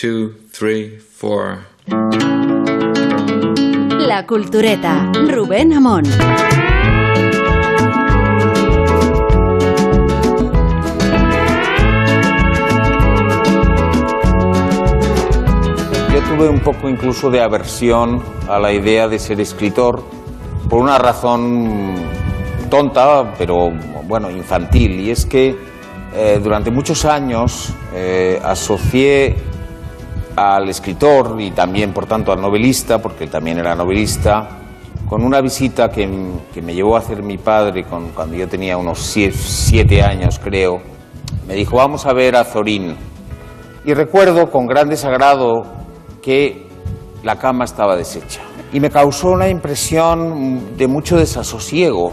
two, three, four. La Cultureta, Rubén Amón. Yo tuve un poco incluso de aversión a la idea de ser escritor por una razón tonta, pero bueno, infantil, y es que eh, durante muchos años eh, asocié al escritor y también, por tanto, al novelista, porque él también era novelista, con una visita que, que me llevó a hacer mi padre con- cuando yo tenía unos sie- siete años, creo. Me dijo, vamos a ver a Zorín. Y recuerdo con gran desagrado que la cama estaba deshecha. Y me causó una impresión de mucho desasosiego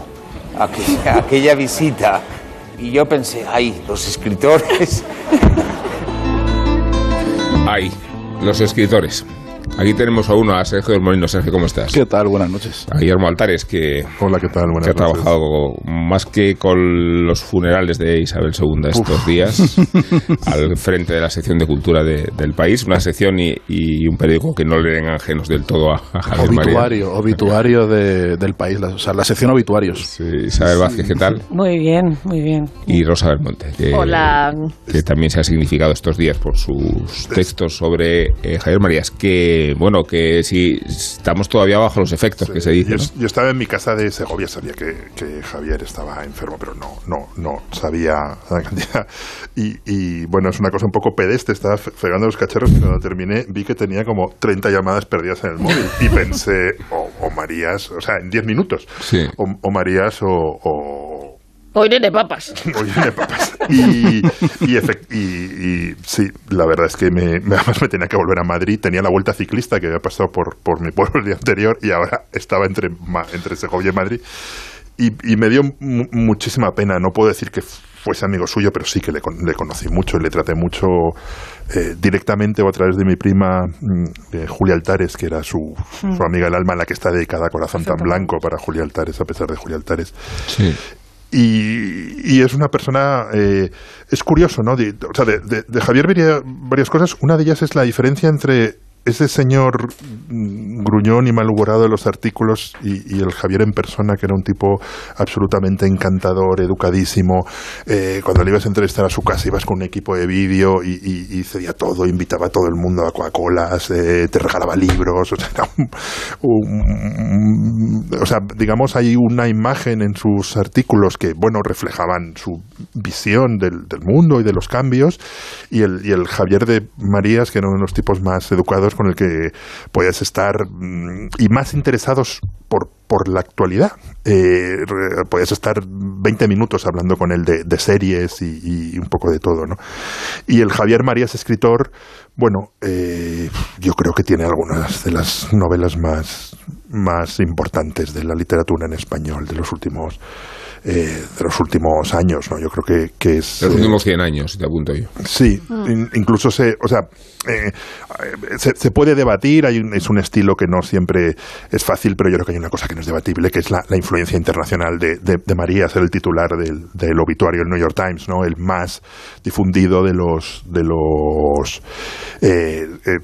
aquella, aquella visita. Y yo pensé, ay, los escritores. Ahí, los escritores. Aquí tenemos a uno, a Sergio del Molino. Sergio, ¿cómo estás? ¿Qué tal? Buenas noches. A Guillermo Altares, que, Hola, ¿qué tal? que Buenas ha noches. trabajado más que con los funerales de Isabel II estos días, al frente de la sección de cultura de- del país. Una sección y, y un periódico que no le den ajenos del todo a, a Javier María. Obituario, obituario de- del país, la, o sea, la sección obituarios. Sí, Isabel Vázquez, ¿qué tal? Muy bien, muy bien. Y Rosa Belmonte, que, Hola. que también se ha significado estos días por sus textos sobre eh, Javier Marías. Que, bueno, que si estamos todavía bajo los efectos que se dice. Yo, ¿no? yo estaba en mi casa de Segovia, sabía que, que Javier estaba enfermo, pero no, no, no sabía la cantidad. Y, y, bueno, es una cosa un poco pedeste, estaba fregando los cacharros y cuando terminé vi que tenía como 30 llamadas perdidas en el móvil y pensé, o, o Marías, o sea, en 10 minutos, Sí. o, o Marías o, o, Hoy de papas. Oye, me papas. Y, y, efect- y- y sí, la verdad es que me, además me tenía que volver a Madrid. Tenía la vuelta ciclista que había pasado por, por mi pueblo el día anterior y ahora estaba entre, Ma- entre Segovia y Madrid. Y, y me dio mu- muchísima pena. No puedo decir que fuese amigo suyo, pero sí que le, con- le conocí mucho y le traté mucho eh, directamente o a través de mi prima mm, eh, Julia Altares, que era su, su amiga del alma, en la que está dedicada Corazón tan Blanco para Julia Altares, a pesar de Julia Altares. Sí. Y, y es una persona, eh, es curioso, ¿no? De, o sea, de, de- de Javier vería varias cosas. Una de ellas es la diferencia entre ese señor mm, gruñón y malhumorado de los artículos y, el Javier en persona, que era un tipo absolutamente encantador, educadísimo. Eh, cuando le ibas a entrevistar a su casa, ibas con un equipo de vídeo y, y, cedía todo, invitaba a todo el mundo a Coca-Colas, eh, te regalaba libros. O sea, era un- un- o sea, digamos, hay una imagen en sus artículos que, bueno, reflejaban su visión del, del mundo y de los cambios, y el, y el Javier de Marías, que era uno de los tipos más educados con el que podías estar mm, y más interesados por, por la actualidad. Eh, podías estar 20 minutos hablando con él de, de series y, y un poco de todo, ¿no? Y el Javier Marías, escritor, bueno, eh, yo creo que tiene algunas de las novelas más, más importantes de la literatura en español de los últimos eh, de los últimos años, ¿no? Yo creo que, que es Los eh, últimos 100 años, te apunto yo. Sí, in- incluso se, o sea, eh, eh, se, puede debatir, hay un- es un estilo que no siempre es fácil, pero yo creo que hay una cosa que no es debatible, que es la, influencia internacional de, de, de María, ser el titular del, del obituario del New York Times, ¿no? El más difundido de los de los eh, eh,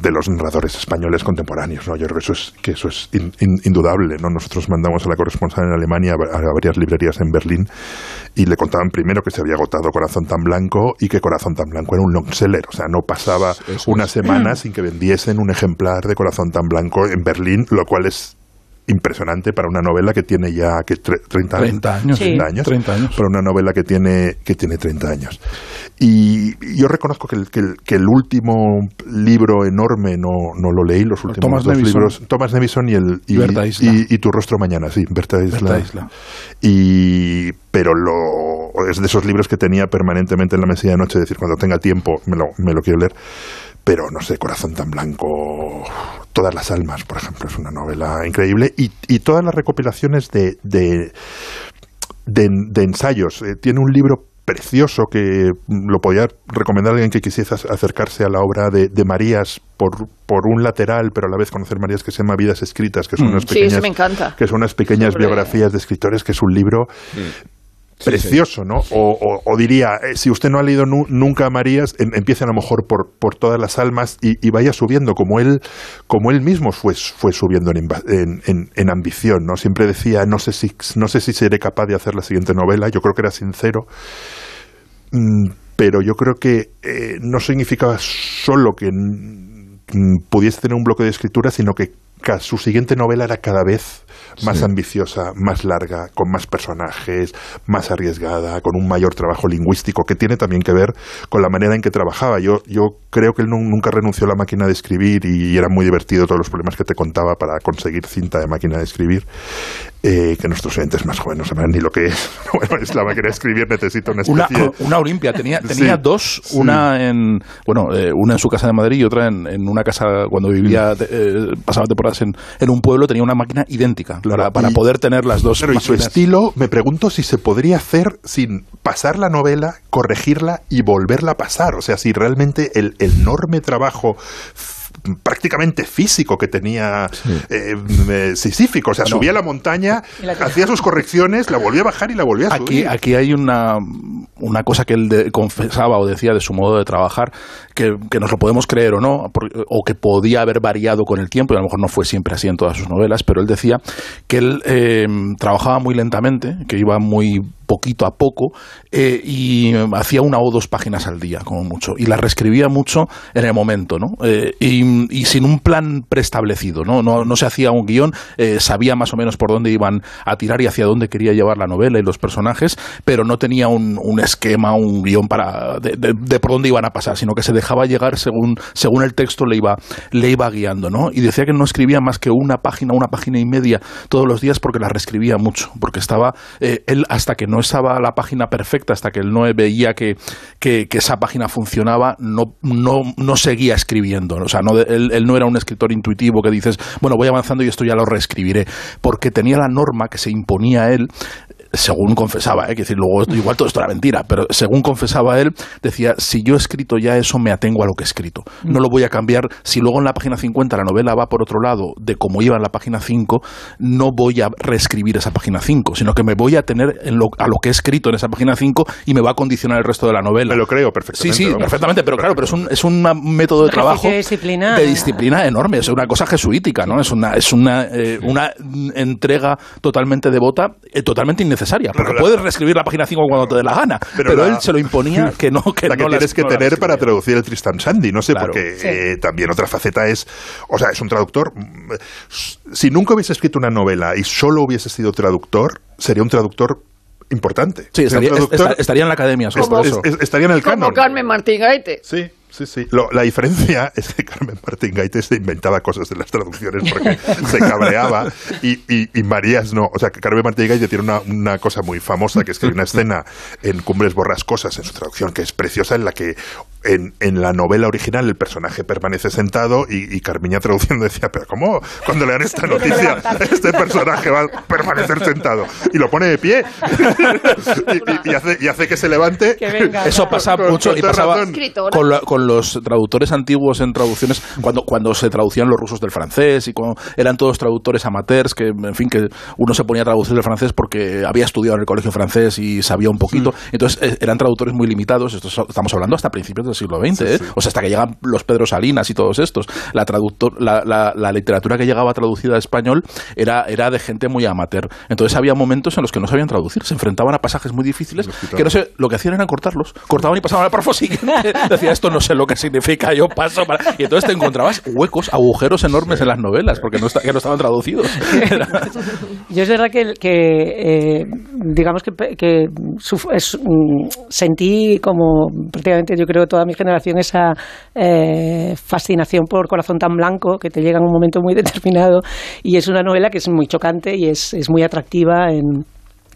de los narradores españoles contemporáneos, ¿no? Yo creo que eso es que eso es in- in- indudable, ¿no? Nosotros mandamos a la corresponsal en Alemania a, a varias librerías en Berlín y le contaban primero que se había agotado Corazón tan Blanco y que Corazón tan Blanco era un long seller, o sea, no pasaba Eso una es. semana sin que vendiesen un ejemplar de Corazón tan Blanco en Berlín, lo cual es impresionante para una novela que tiene ya que tre- 30 años. 30 años. Sí. 30 años. 30 años. Para una novela que tiene, que tiene 30 años. Y yo reconozco que el, que el, que el último libro enorme no, no lo leí, los últimos Thomas dos Nevison. libros. Thomas Nevison y, el, y, Berta Isla. y- y Tu rostro mañana, sí, Berta Isla. Berta Isla. Y, pero lo, es de esos libros que tenía permanentemente en la mesilla de noche, es decir, cuando tenga tiempo me lo, me lo quiero leer. Pero no sé, Corazón tan Blanco, Todas las Almas, por ejemplo, es una novela increíble. Y, y todas las recopilaciones de, de, de, de ensayos. Eh, tiene un libro precioso que mm, lo podía recomendar a alguien que quisiese ac- acercarse a la obra de, de Marías por, por un lateral, pero a la vez conocer Marías que se llama Vidas Escritas, que son unas Sí, pequeñas, eso me encanta. que son unas pequeñas Sobre- biografías de escritores, que es un libro precioso, ¿no? O, o- o diría, eh, si usted no ha leído nu- nunca Marías, em- empiece a lo mejor por, por todas las almas y, y vaya subiendo, como él, como él mismo fue, fue subiendo en, en, en- en ambición, ¿no? Siempre decía, no sé, si, no sé si seré capaz de hacer la siguiente novela, yo creo que era sincero, Mm, pero yo creo que eh, no significaba solo que mm, pudiese tener un bloque de escritura, sino que su siguiente novela era cada vez más ambiciosa, más larga, con más personajes, más arriesgada, con un mayor trabajo lingüístico, que tiene también que ver con la manera en que trabajaba. Yo, yo creo que él nu- nunca renunció a la máquina de escribir y era muy divertido todos los problemas que te contaba para conseguir cinta de máquina de escribir, eh, que nuestros oyentes más jóvenes no sabrán ni lo que es. Bueno, es la máquina de escribir, necesita una Una, especie... una Olimpia, tenía, tenía Sí, dos, sí. una en bueno, eh, una en su casa de Madrid y otra en, en una casa cuando vivía, eh, pasaba temporadas en, en un pueblo, tenía una máquina idéntica Claro, para, para y- poder tener las dos. Y su estilo, me pregunto si se podría hacer sin pasar la novela, corregirla y volverla a pasar. O sea, si realmente el enorme trabajo prácticamente físico que tenía eh, eh, Sisífico. O sea, subía a la montaña, hacía sus correcciones, la volvía a bajar y la volvía a Aquí, subir. aquí hay una, una cosa que él de- confesaba o decía de su modo de trabajar, que, que nos lo podemos creer o no, por- o que podía haber variado con el tiempo, y a lo mejor no fue siempre así en todas sus novelas, pero él decía que él eh, trabajaba muy lentamente, que iba muy poquito a poco, eh, y hacía una o dos páginas al día, como mucho, y la reescribía mucho en el momento, ¿no? Eh, y, sin un plan preestablecido, ¿no? No, no se hacía un guion, eh, sabía más o menos por dónde iban a tirar y hacia dónde quería llevar la novela y los personajes, pero no tenía un, esquema, un guion para de, por dónde iban a pasar, sino que se dejaba llegar según, según el texto le iba, le iba guiando, ¿no? Y decía que no escribía más que una página, una página y media todos los días porque la reescribía mucho, porque estaba él hasta que no estaba la página perfecta, hasta que él no veía que, que, esa página funcionaba, no, no, no seguía escribiendo. O sea, no, él, él no era un escritor intuitivo que dices, bueno, voy avanzando y esto ya lo reescribiré, porque tenía la norma que se imponía a él según confesaba, ¿eh? que decir, luego igual todo esto era mentira, pero según confesaba él, decía, si yo he escrito ya eso, me atengo a lo que he escrito. No lo voy a cambiar. Si luego en la página 50 la novela va por otro lado de como iba en la página 5, no voy a reescribir esa página 5, sino que me voy a tener en lo, a lo que he escrito en esa página 5 y me va a condicionar el resto de la novela. Me lo creo Sí, perfectamente. sí, vamos. perfectamente, pero claro, pero es un, es un método de trabajo de disciplina. de disciplina enorme, es una cosa jesuítica, ¿no? Es una, es una, eh, una entrega totalmente devota, eh, totalmente innecesaria, porque Claro, la- puedes reescribir la página 5 cuando te dé la gana, pero, Pero la- él se lo imponía que no, que la que no tienes que no tener para traducir el Tristan Sandy, no sé, Claro. porque Sí. eh, también otra faceta es, o sea, es un traductor. Si nunca hubiese escrito una novela y solo hubiese sido traductor, sería un traductor importante. Sí, estaría, estaría en la academia eso. es- estaría en el Como canon. Carmen Martín Gaite. Sí, sí, sí. Lo- la diferencia es que Carmen Martín Gaite se inventaba cosas de las traducciones porque se cabreaba y, y- y Marías no. O sea, que Carmen Martín Gaite tiene una, una cosa muy famosa que es que hay una escena en Cumbres Borrascosas en su traducción que es preciosa en la que en, en la novela original el personaje permanece sentado y, y Carmiña traduciendo decía, pero ¿cómo cuando lean esta noticia este personaje va a permanecer sentado? Y lo pone de pie y, y- y hace, y hace que se levante. Que venga. Eso pasa Con- mucho con y pasaba con, la- con los traductores antiguos en traducciones, cuando, cuando se traducían los rusos del francés y cuando eran todos traductores amateurs, que en fin, que uno se ponía a traducir el francés porque había estudiado en el colegio francés y sabía un poquito. Entonces eh, eran traductores muy limitados, esto es- estamos hablando hasta principios del siglo XX, ¿eh? o sea, hasta que llegan los Pedro Salinas y todos estos. La, traductor, la, la- la literatura que llegaba traducida a español era, era de gente muy amateur. Entonces había momentos en los que no sabían traducir, se enfrentaban a pasajes muy difíciles que no sé, lo que hacían era cortarlos, cortaban y pasaban al párrafo siguiente. Decía, esto no sé lo que significa, yo paso para... Y entonces te encontrabas huecos, agujeros enormes en las novelas, porque no, está- que no estaban traducidos. Era- Yo es verdad que, que, eh, digamos que, que suf- es, mm, sentí como prácticamente yo creo toda mi generación esa eh, fascinación por Corazón tan blanco que te llega en un momento muy determinado y es una novela que es muy chocante y es, es muy atractiva en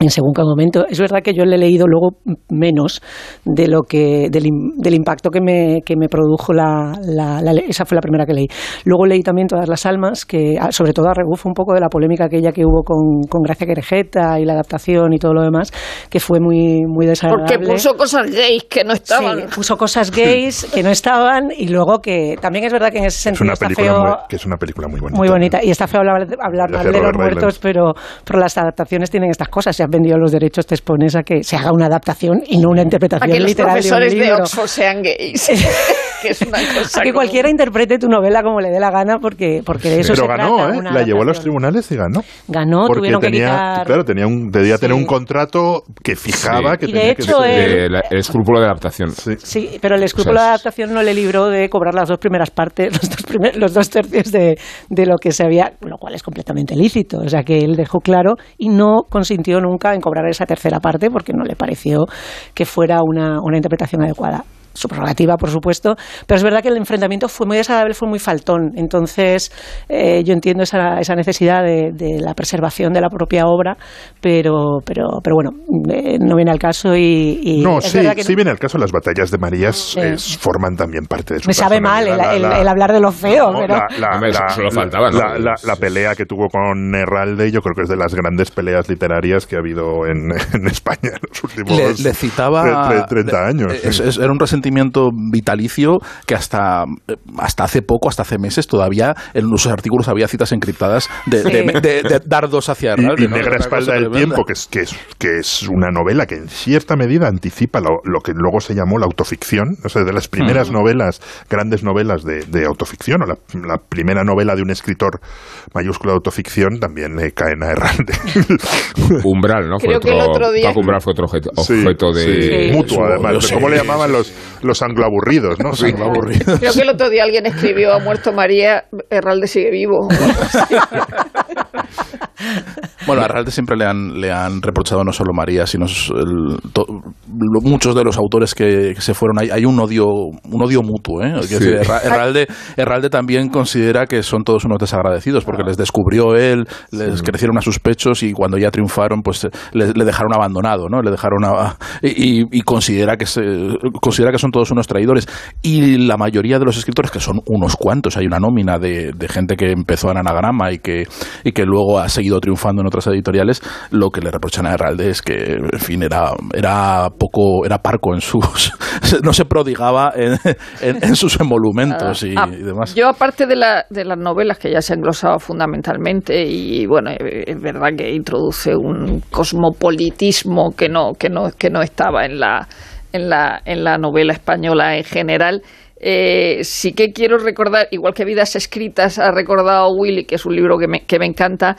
en según qué momento. Es verdad que yo le he leído luego menos de lo que del, del impacto que me, que me produjo la, la- la esa fue la primera que leí. Luego leí también Todas las almas, que ah, sobre todo a rebufo un poco de la polémica aquella que hubo con, con Gracia Querejeta y la adaptación y todo lo demás, que fue muy muy desagradable. Porque puso cosas gays que no estaban. Sí, puso cosas gays que no estaban y luego que también es verdad que en ese Es sentido una está película feo muy, que es una película muy bonita. muy bonita. Y está feo hablar, hablar De mal de los muertos, pero, pero las adaptaciones tienen estas cosas. Se han vendido los derechos, te expones a que se haga una adaptación y no una A interpretación que los literal de un profesores de, libro. Oxford sean gays. que es una cosa A que como- cualquiera interprete tu novela como le dé la gana, porque, porque de eso Pero se ganó, trata. ¿eh? La llevó a los tribunales y ganó. Ganó, Porque tuvieron que tenía, quitar- claro, tenía un, debía tener Sí. un contrato que fijaba Sí. que Y de tenía que hecho, ser- él- Eh, la- el escrúpulo de adaptación. Sí. Sí, pero el escrúpulo O sea, de adaptación no le libró de cobrar las dos primeras partes, los dos, primer- los dos tercios de, de lo que se había, lo cual es completamente lícito. O sea que él dejó claro y no consintió nunca en cobrar esa tercera parte porque no le pareció que fuera una, una interpretación adecuada. Su prerrogativa, por supuesto, pero es verdad que el enfrentamiento fue muy desagradable, fue muy faltón. Entonces, eh, yo entiendo esa, esa necesidad de, de la preservación de la propia obra, pero, pero, pero bueno, eh, no viene al caso y. y No, es sí, verdad que sí viene el caso. Las batallas de Marías Eh. es- forman también parte de su Me sabe mal el, personalidad. el- La- la- el hablar de lo feo, No, pero... la, la- la- ¿no? la- la- la pelea que tuvo con Herralde, yo creo que es de las grandes peleas literarias que ha habido en, en España en los últimos le, le citaba tre- tre- 30 años. es- sí. es- era un resentimiento vitalicio que hasta hasta hace poco hasta hace meses todavía en los artículos había citas encriptadas de, Sí. de- de- de dardos hacia Y, Herralde, y ¿no? Negra Espalda del. Tiempo, que es, que, es, que es una novela que en cierta medida anticipa lo, lo que luego se llamó la autoficción, o sea, de las primeras novelas, grandes novelas de, de autoficción, o la, la primera novela de un escritor mayúscula de autoficción, también le caen a Herralde. Umbral, ¿no? Creo Fue que el otro día- Paco Umbral fue otro objeto, Sí, objeto de... sí, mutuo, además. sí, ¿Cómo le sí, llamaban los, los angloaburridos, no? Sí. Aburrido. Creo que el otro día alguien escribió, ha muerto María, Herralde sigue vivo. Bueno, a Herralde siempre le han, le han reprochado no solo María, sino el- to- lo- muchos de los autores que, que se fueron. Hay, hay un odio un odio mutuo. ¿eh? Sí. decir, Herra- Herralde, Herralde también considera que son todos unos desagradecidos porque les descubrió él, les crecieron a sus pechos y cuando ya triunfaron, pues le, le dejaron abandonado, ¿no? Le dejaron a- y, y- y considera que se, considera que son todos unos traidores. Y la mayoría de los escritores, que son unos cuantos, hay una nómina de, de gente que empezó en anagrama y que, y que luego ha seguido triunfando en otras editoriales, lo que le reprochan a Herralde es que, en fin, era, era poco, era parco en sus, no se prodigaba en, en- en sus emolumentos y, Ah, y demás. Yo, aparte de, la- de las novelas que ya se han glosado fundamentalmente, y bueno, eh, es verdad que introduce un cosmopolitismo que no, que no, que no estaba en la, en la, en la novela española en general. Eh, sí que quiero recordar, igual que Vidas Escritas ha recordado Willy, que es un libro que me, que me encanta,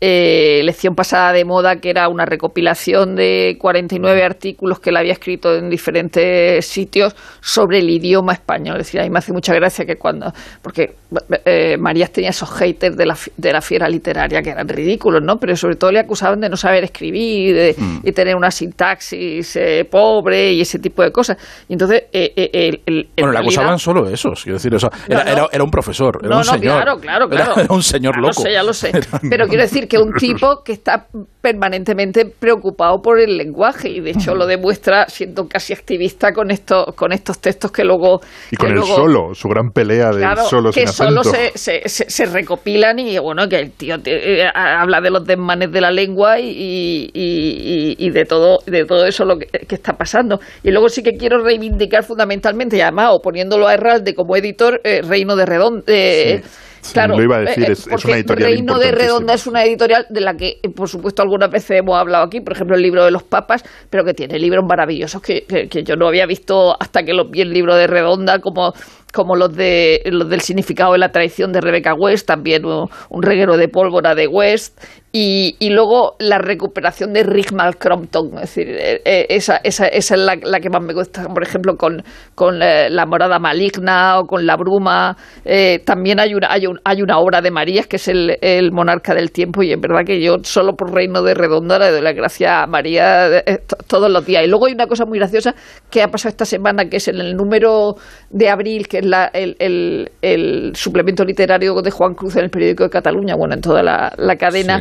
eh, Lección pasada de moda, que era una recopilación de 49 artículos que él había escrito en diferentes sitios sobre el idioma español. Es decir, a mí me hace mucha gracia que cuando. Porque eh, Marías tenía esos haters de la, de la fiera literaria que eran ridículos, ¿no? Pero sobre todo le acusaban de no saber escribir de- Mm. y tener una sintaxis eh, pobre y ese tipo de cosas. Y entonces. eh, eh, el- el- en Bueno, le acusaban solo esos, quiero decir, o sea, era, No, era, era un profesor, era no, un no, señor. claro, claro, claro. Era, un señor loco. Lo sé, ya lo sé. Pero quiero decir que un tipo que está permanentemente preocupado por el lenguaje y de hecho lo demuestra siendo casi activista con estos con estos textos que luego Y con el luego- solo, su gran pelea del Claro, solo sin solo se, se, se- se recopilan y bueno que el tío te- eh, habla de los desmanes de la lengua y, y- y- y de todo de todo eso lo que, que está pasando. Y luego sí que quiero reivindicar fundamentalmente y además oponiéndolo a Herralde como editor eh, Reino de Redonde Sí, claro lo iba a decir, eh, es- una editorial Reino de. Redonda es una editorial de la que eh, por supuesto algunas veces hemos hablado aquí por ejemplo el libro de los papas pero que tiene libros maravillosos que, que- que yo no había visto hasta que los vi el libro de Redonda como como los de los del significado de la traición de Rebecca West, también un reguero de pólvora de West, y, y luego la recuperación de Rigmal Crompton, es decir, eh, eh, esa, esa, esa es la, la que más me gusta, por ejemplo, con, con eh, La morada maligna o con La bruma, eh, también hay una, hay, un- hay una obra de Marías que es el, el monarca del tiempo, y es verdad que yo solo por Reino de Redonda le doy la gracia a María to- todos los días. Y luego hay una cosa muy graciosa que ha pasado esta semana, que es en el número de abril, que es la- el, el- suplemento literario de Juan Cruz en el periódico de Cataluña, bueno, en toda la, la cadena,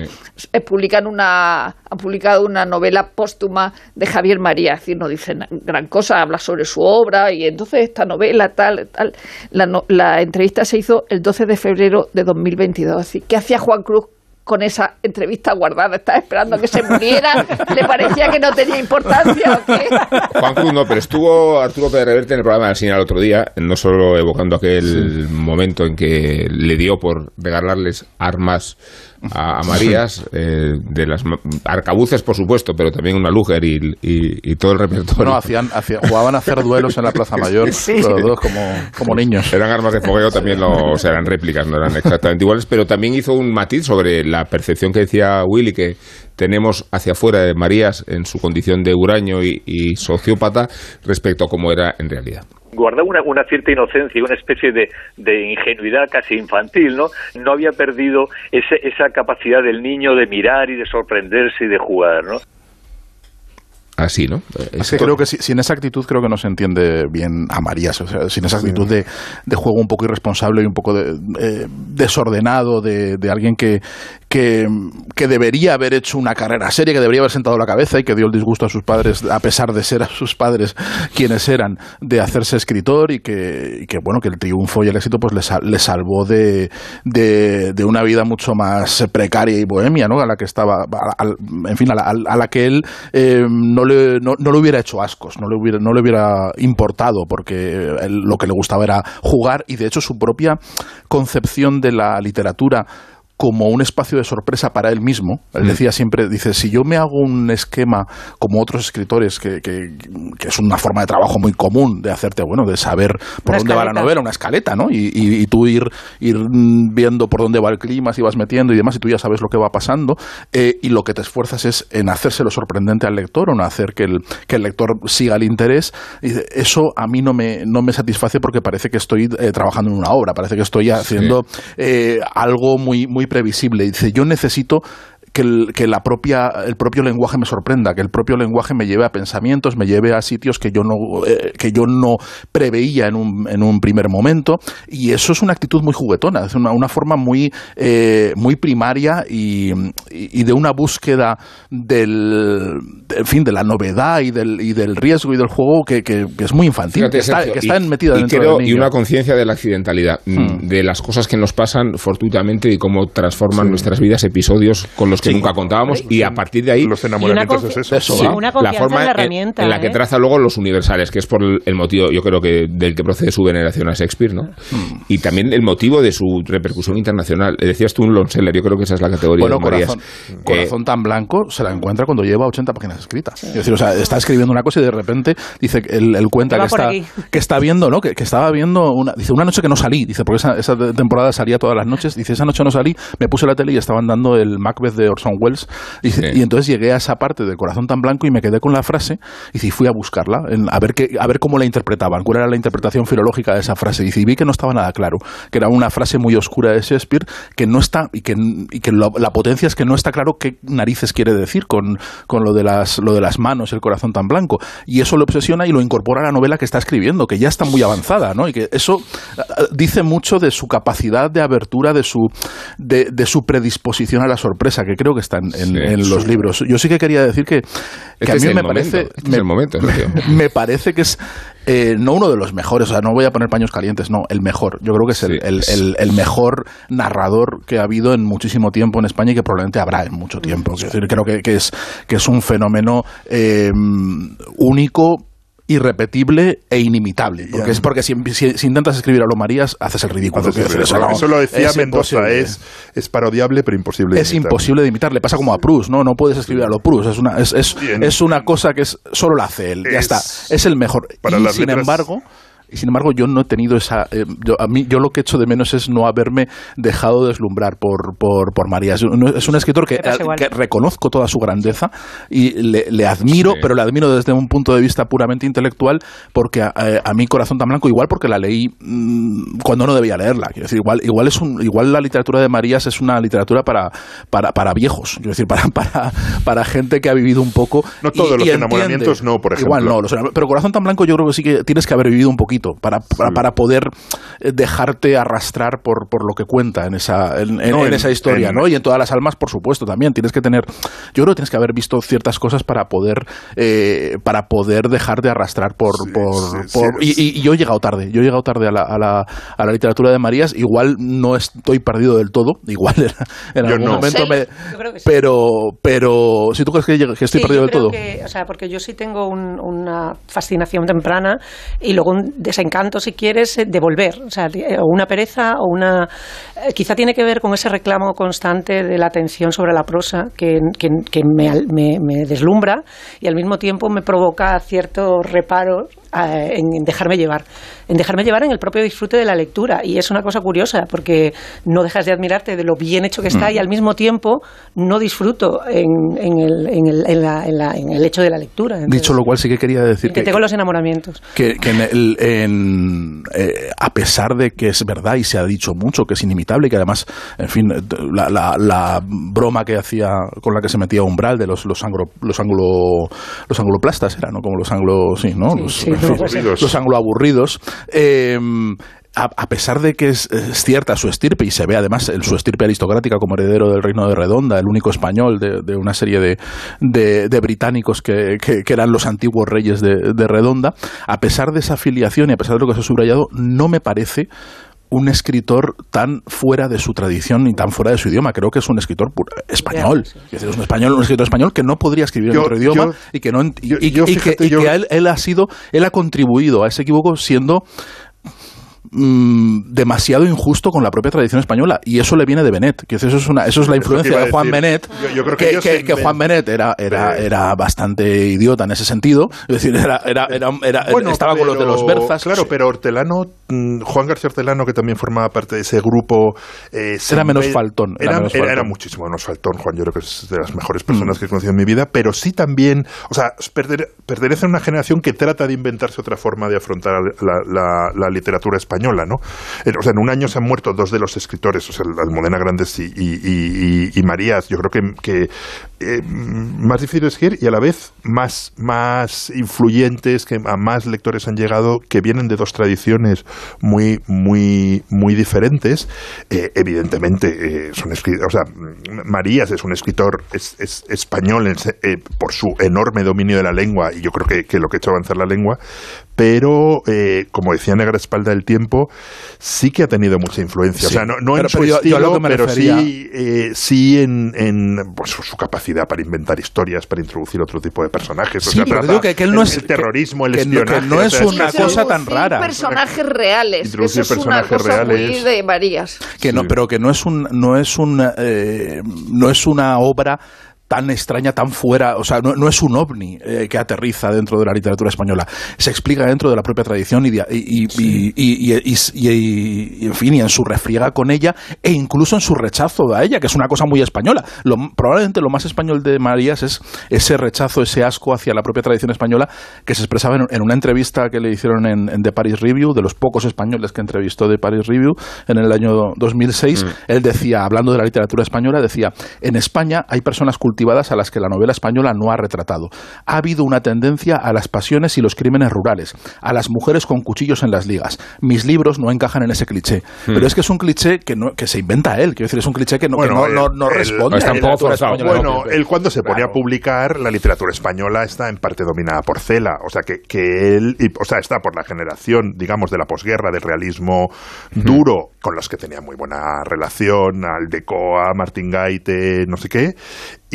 publican una, han publicado una novela póstuma de Javier María, es decir, no dicen gran cosa, habla sobre su obra, y entonces esta novela, tal, tal, la, no- la entrevista se hizo el 12 de febrero de 2022, es decir, ¿qué hacía Juan Cruz? con esa entrevista guardada, estaba esperando a que se muriera, le parecía que no tenía importancia o qué. Juan Cruz no, pero estuvo Arturo Pérez Reverte en el programa del Señal el otro día, no solo evocando aquel momento en que le dio por regalarles armas a, a Marías, eh, de las arcabuces, por supuesto, pero también una Luger y, y- y todo el repertorio. No, hacían, hacían- jugaban a hacer duelos en la Plaza Mayor, Sí. los dos como, como niños. Eran armas de fogueo también, lo- o sea, eran réplicas, no eran exactamente iguales, pero también hizo un matiz sobre la percepción que decía Willy que tenemos hacia afuera de Marías en su condición de huraño y, y sociópata respecto a cómo era en realidad. Guardaba una, una cierta inocencia y una especie de, de ingenuidad casi infantil, ¿no? No había perdido ese- esa capacidad del niño de mirar y de sorprenderse y de jugar, ¿no? Así, ¿no? Es que creo que si- sin esa actitud creo que no se entiende bien a Marías, o sea, sin esa actitud de, de juego un poco irresponsable y un poco de- eh, desordenado de, de alguien que, que, que debería haber hecho una carrera seria, que debería haber sentado la cabeza y que dio el disgusto a sus padres, a pesar de ser a sus padres quienes eran, de hacerse escritor y que, y que, bueno, que el triunfo y el éxito pues le, sal- le salvó de, de, de una vida mucho más precaria y bohemia, ¿no? A la que estaba, en fin, a la, a la que él eh, no, le, no, no le hubiera hecho ascos, no le hubiera, no le hubiera importado, porque él lo que le gustaba era jugar y de hecho su propia concepción de la literatura como un espacio de sorpresa para él mismo. Él decía siempre, dice, si yo me hago un esquema como otros escritores, que, que, que es una forma de trabajo muy común de hacerte, bueno, de saber por Una dónde va la novela, una escaleta, ¿no? Y, y- y tú ir, ir mm, viendo por dónde va el clima, si vas metiendo y demás, y tú ya sabes lo que va pasando, eh, y lo que te esfuerzas es en hacérselo sorprendente al lector o en hacer que el, que el lector siga el interés. Y dice, eso a mí no me, no me satisface porque parece que estoy eh, trabajando en una obra, parece que estoy haciendo eh, algo muy, muy previsible. Dice, yo necesito que, el, que la propia, el propio lenguaje me sorprenda, que el propio lenguaje me lleve a pensamientos, me lleve a sitios que yo no, eh, que yo no preveía en un, en un primer momento. Y eso es una actitud muy juguetona, es una, una forma muy, eh, muy primaria y, y- de una búsqueda del, en fin, de la novedad y del, y del riesgo y del juego que, que- que es muy infantil, Fíjate, que está, Sergio, que está y- metida y dentro creo- del y una conciencia de la accidentalidad, mm, de las cosas que nos pasan fortuitamente y cómo transforman nuestras vidas episodios con los que nunca contábamos y a partir de ahí Los Y una, enamoramientos es eso. Eso, sí, una la forma en la en- herramienta. en, la que ¿eh? traza luego los universales, que es por el, el motivo, yo creo que del que procede su veneración a Shakespeare, ¿no? Hmm. Y también el motivo de su repercusión internacional. Eh, Decías tú un Longseller, yo creo que esa es la categoría Bueno, de Marías. corazón, Eh, corazón tan blanco se la encuentra cuando lleva 80 páginas escritas. Es decir, o sea, está escribiendo una cosa y de repente dice que él, él cuenta Que está, que está viendo, ¿no? Que, que estaba viendo una, dice, una noche que no salí, dice, porque esa, esa temporada salía todas las noches, dice, esa noche no salí, me puse la tele y estaban dando el Macbeth de Orson Welles, Sí. y entonces llegué a esa parte de corazón tan blanco y me quedé con la frase, y fui a buscarla, a ver qué, a ver cómo la interpretaban, cuál era la interpretación filológica de esa frase, y vi que no estaba nada claro, que era una frase muy oscura de Shakespeare, que no está, y que, y que la potencia es que no está claro qué narices quiere decir con, con lo, de las, lo de las manos, el corazón tan blanco. Y eso lo obsesiona y lo incorpora a la novela que está escribiendo, que ya está muy avanzada, ¿no? Y que eso dice mucho de su capacidad de abertura, de su, de, de su predisposición a la sorpresa, que creo que está en, en- Sí, en los libros. Yo sí que quería decir que, que Este a mí me momento, parece... este es me- el momento, me parece que es eh, no uno de los mejores, o sea, no voy a poner paños calientes, no, el mejor. Yo creo que es el, Sí, el- es- el- el mejor narrador que ha habido en muchísimo tiempo en España y que probablemente habrá en mucho tiempo. Es decir, creo que, que es, que es un fenómeno eh, único irrepetible e inimitable porque es porque si, si- si intentas escribir a lo Marías haces el ridículo Haces el ridículo. no, Eso lo decía es Mendoza, es, es parodiable pero imposible. de Es imitar. imposible de imitar, le pasa como a Proust, ¿no? No puedes escribir a lo Proust, es una, es, es, es una cosa que es, solo la hace él, ya Es- está, es el mejor. para y sin letras- embargo, y sin embargo yo no he tenido esa, eh, yo, a mí, yo lo que he hecho de menos es no haberme dejado deslumbrar por, por, por María. Es un, es un escritor que, reconozco toda su grandeza y le, le admiro, Sí. pero le admiro desde un punto de vista puramente intelectual porque a, a mí Corazón tan blanco, igual porque la leí mm, cuando no debía leerla. Quiero decir, igual, igual, es un, igual la literatura de Marías es una literatura para, para, para viejos, quiero decir, para, para, para gente que ha vivido un poco. No todos los enamoramientos no, por ejemplo. Igual no, los pero Corazón tan blanco yo creo que sí que tienes que haber vivido un poquito para, para, para poder eh, dejarte arrastrar por, por lo que cuenta en esa, en, en- No, en en- esa historia, en- ¿no? Y en todas las almas, por supuesto, también. Tienes que tener, yo creo que tienes que haber visto ciertas cosas para poder, eh, para poder dejar de arrastrar por, Sí, por, sí, por- sí, y, y- y yo he llegado tarde, yo he llegado tarde a la, a la, a la literatura de Marías, igual no estoy perdido del todo, igual en, algún no. momento Sí, me, yo creo que sí. pero, pero, si tú crees que, estoy Sí, perdido yo del todo. que- o sea, porque yo sí tengo un- una fascinación temprana y luego un desencanto, si quieres, eh, de volver, o sea, de- o una pereza o una... eh, quizá tiene que ver con ese reclamo constante de la atención sobre la prosa que, que- me, me- deslumbra y al mismo tiempo me provoca cierto reparo eh, en dejarme llevar, en dejarme llevar en el propio disfrute de la lectura. Y es una cosa curiosa porque no dejas de admirarte de lo bien hecho que está Mm. y al mismo tiempo no disfruto en, en el, en el- en la- en la- el hecho de la lectura. Entonces, Dicho lo cual, sí que quería decir que que, tengo los enamoramientos. que, que en el- eh, a pesar de que es verdad y se ha dicho mucho que es inimitable y que además, en fin, la, la- broma que hacía con la que se metía Umbral de los los anglo, los anglo los angloplastas era, ¿no? Como los anglo sí, ¿no? Sí, los, sí, los angloaburridos. Eh, a, a pesar de que es, es cierta su estirpe y se ve además el, su estirpe aristocrática como heredero del reino de Redonda, el único español de, de una serie de, de- de británicos que, que- que eran los antiguos reyes de, de Redonda, a pesar de esa afiliación y a pesar de lo que se ha subrayado, no me parece un escritor tan fuera de su tradición y tan fuera de su idioma. Creo que es un escritor pu- español. Es decir, es un español, un escritor español que no podría escribir en otro idioma yo- y que no y- yo- y- yo, y que, fíjate, y yo- que a él, él ha sido, él ha contribuido a ese equívoco siendo mm, demasiado injusto con la propia tradición española y eso le viene de Benet que eso es una eso es la influencia de Juan decir. Benet Yo- yo creo que que, Juan Benet era era, era bastante idiota en ese sentido es decir era, era, era, Bueno, estaba con los de los Berzas Claro, pero Hortelano, mm, Juan García Hortelano, que también formaba parte de ese grupo. eh, Era menos faltón, era Era, menos era- faltón. era muchísimo menos faltón. Juan, yo creo que es de las mejores personas que he conocido en mi vida, pero sí también. O sea, pertene- pertenece a una generación que trata de inventarse otra forma de afrontar la, la- la literatura española, ¿no? En- O sea, en un año se han muerto dos de los escritores, o sea, Almudena Grandes y, y- Marías. Yo creo que, eh, más difícil de seguir y a la vez más, más influyentes, que a más lectores han llegado, que vienen de dos tradiciones muy, muy, muy diferentes. Eh, evidentemente, eh, son o sea, Marías es un escritor es, es español eh, por su enorme dominio de la lengua y yo creo que, que lo que ha hecho avanzar la lengua, pero eh, como decía Negra Espalda del Tiempo, sí que ha tenido mucha influencia. Sí. O sea, no, no Pero- en su pero yo- yo a estilo, lo que me pero refería- sí, eh, sí en, en, pues, su capacidad para inventar historias, para introducir otro tipo de personajes. O Sí, sea, pero trata digo que- que él no el, es- el terrorismo, el que- que no- que espionaje. no o es una cosa tan rara. personajes reales. Introducir eso es una personajes cosa muy reales. de Marías. que no, pero que no es un, no es un, eh, no es una obra tan extraña, tan fuera, o sea, no, no es un ovni eh, que aterriza dentro de la literatura española. Se explica dentro de la propia tradición y, y, y- y- y- y- y- y- y, en fin, y en su refriega con ella e incluso en su rechazo a ella, que es una cosa muy española. Lo- probablemente lo más español de Marías es ese rechazo, ese asco hacia la propia tradición española que se expresaba en, en una entrevista que le hicieron en, en The Paris Review, de los pocos españoles que entrevistó The Paris Review en el año 2006. Él decía, hablando de la literatura española, decía, en España hay personas cultivadas a las que la novela española no ha retratado. Ha habido una tendencia a las pasiones y los crímenes rurales, a las mujeres con cuchillos en las ligas. Mis libros no encajan en ese cliché. Pero es que es un cliché que, no, que se inventa él, quiero decir, es un cliché que no, Bueno, no, no- el- no el- responde está a la literatura española. Bueno, No, él cuando se ponía Claro. a publicar, la literatura española está en parte dominada por Cela. O sea, que, que él, y- o sea, está por la generación, digamos, de la posguerra, del realismo duro, con los que tenía muy buena relación, Aldecoa, Martín Gaite, no sé qué.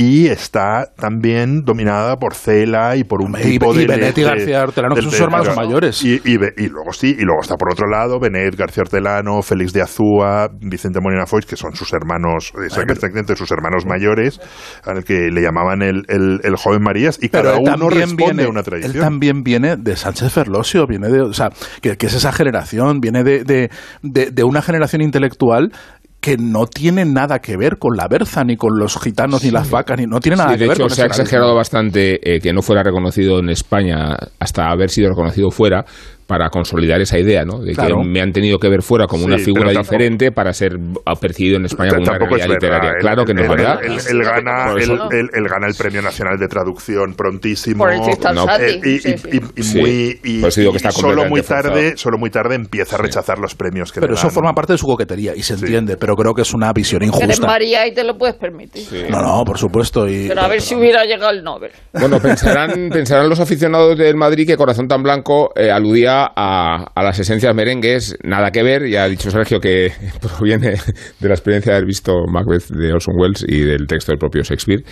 Y está también dominada por Cela y por un Y- tipo y de... Benet y García Hortelano, que son sus hermanos mayores. Y, y, Be- y luego sí, y luego está por otro lado Benet, García Hortelano, Félix de Azúa, Vicente Molina Foix, que son sus hermanos, exactamente sus hermanos mayores, al que le llamaban el, el, el joven Marías, y pero cada él uno responde viene, a una él tradición. también viene de Sánchez Ferlosio, viene de, o sea, que, que es esa generación, viene de, de, de- de una generación intelectual que no tiene nada que ver con la berza, ni con los gitanos, ni las vacas, ni no tiene nada Sí, que de ver hecho, con se ha exagerado bastante eh, que no fuera reconocido en España hasta haber sido reconocido fuera para consolidar esa idea, ¿no? De Claro. que me han tenido que ver fuera como Sí, una figura tampoco- diferente para ser percibido en España como una realidad literaria. Él- claro que no es verdad. Él, gana, eso- el Premio Nacional de Traducción prontísimo. Por el Tristan No, Sati, Eh, y, sí, y- sí. y- y Sí. muy, y- eso que está solo muy tarde, forzado. solo muy tarde empieza a rechazar los premios que Pero le eso dan. forma parte de su coquetería y se Sí. entiende, pero creo que es una visión Eres injusta. María y te lo puedes permitir. No, no, por supuesto. Y, Pero a ver si hubiera llegado el Nobel. Bueno, pensarán, pensarán los aficionados del Madrid que Corazón tan Blanco eh, aludía a, las esencias merengues, nada que ver, ya ha dicho Sergio que proviene de la experiencia de haber visto Macbeth de Orson Welles y del texto del propio Shakespeare,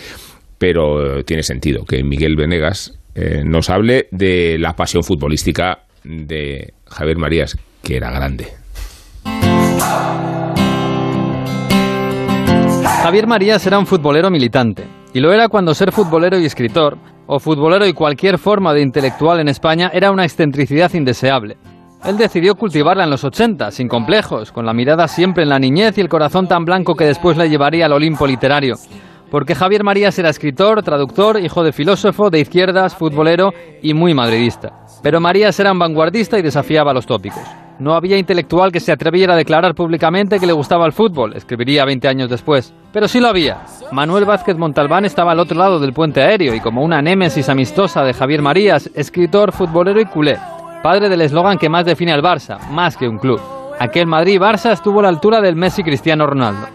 pero eh, tiene sentido que Miguel Venegas eh, nos hable de la pasión futbolística de Javier Marías, que era grande. Javier Marías era un futbolero militante, y lo era cuando ser futbolero y escritor, o futbolero y cualquier forma de intelectual en España, era una excentricidad indeseable. Él decidió cultivarla en los 80, sin complejos, con la mirada siempre en la niñez y el corazón tan blanco que después le llevaría al Olimpo literario. Porque Javier Marías era escritor, traductor, hijo de filósofo, de izquierdas, futbolero y muy madridista. Pero Marías era un vanguardista y desafiaba los tópicos. No había intelectual que se atreviera a declarar públicamente que le gustaba el fútbol, escribiría 20 años después. Pero sí lo había. Manuel Vázquez Montalbán estaba al otro lado del puente aéreo y como una némesis amistosa de Javier Marías, escritor, futbolero y culé padre del eslogan que más define al Barça, más que un club. Aquel Madrid-Barça estuvo a la altura del Messi Cristiano Ronaldo.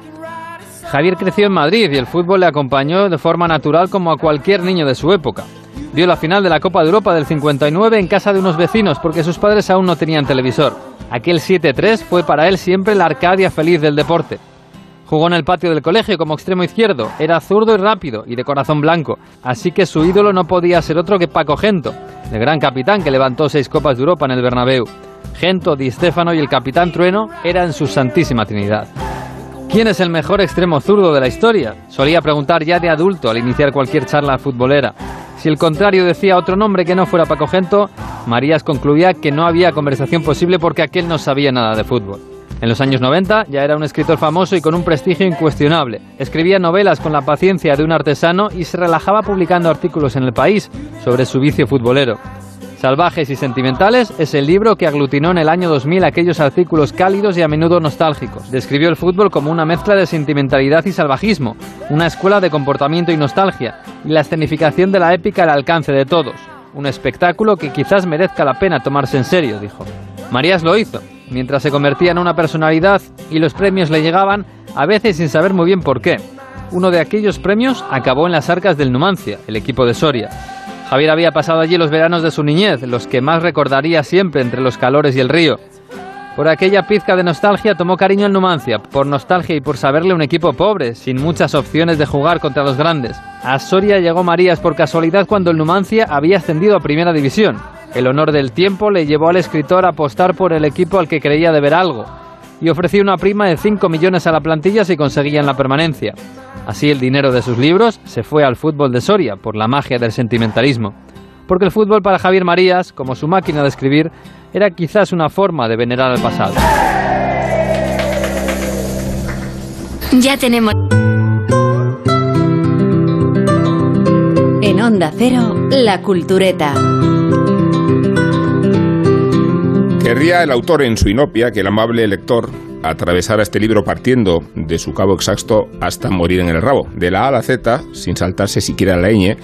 Javier creció en Madrid y el fútbol le acompañó de forma natural como a cualquier niño de su época. Vio la final de la Copa de Europa del 59 en casa de unos vecinos porque sus padres aún no tenían televisor. Aquel 7-3 fue para él siempre la Arcadia feliz del deporte. Jugó en el patio del colegio como extremo izquierdo, era zurdo y rápido y de corazón blanco, así que su ídolo no podía ser otro que Paco Gento, el gran capitán que levantó seis copas de Europa en el Bernabéu. Gento, Di Stefano y el capitán Trueno eran su santísima trinidad. ¿Quién es el mejor extremo zurdo de la historia? Solía preguntar ya de adulto al iniciar cualquier charla futbolera. Si el contrario decía otro nombre que no fuera Paco Gento, Marías concluía que no había conversación posible porque aquel no sabía nada de fútbol. En los años 90 ya era un escritor famoso y con un prestigio incuestionable. Escribía novelas con la paciencia de un artesano y se relajaba publicando artículos en el país sobre su vicio futbolero. Salvajes y Sentimentales es el libro que aglutinó en el año 2000 aquellos artículos cálidos y a menudo nostálgicos. Describió el fútbol como una mezcla de sentimentalidad y salvajismo, una escuela de comportamiento y nostalgia, y la escenificación de la épica al alcance de todos. Un espectáculo que quizás merezca la pena tomarse en serio, dijo. Marías lo hizo, mientras se convertía en una personalidad y los premios le llegaban, a veces sin saber muy bien por qué. Uno de aquellos premios acabó en las arcas del Numancia, el equipo de Soria. Javier había pasado allí los veranos de su niñez, los que más recordaría siempre entre los calores y el río. Por aquella pizca de nostalgia tomó cariño al Numancia, por nostalgia y por saberle un equipo pobre, sin muchas opciones de jugar contra los grandes. A Soria llegó Marías por casualidad cuando el Numancia había ascendido a Primera División. El honor del tiempo le llevó al escritor a apostar por el equipo al que creía deber algo, y ofreció una prima de 5 millones a la plantilla si conseguían la permanencia. Así el dinero de sus libros se fue al fútbol de Soria por la magia del sentimentalismo. Porque el fútbol para Javier Marías, como su máquina de escribir, era quizás una forma de venerar al pasado. Ya tenemos. En Onda Cero, La Cultureta. Querría el autor en su inopia que el amable lector atravesara este libro partiendo de su cabo exacto hasta morir en el rabo, de la A a la Z, sin saltarse siquiera la ñ,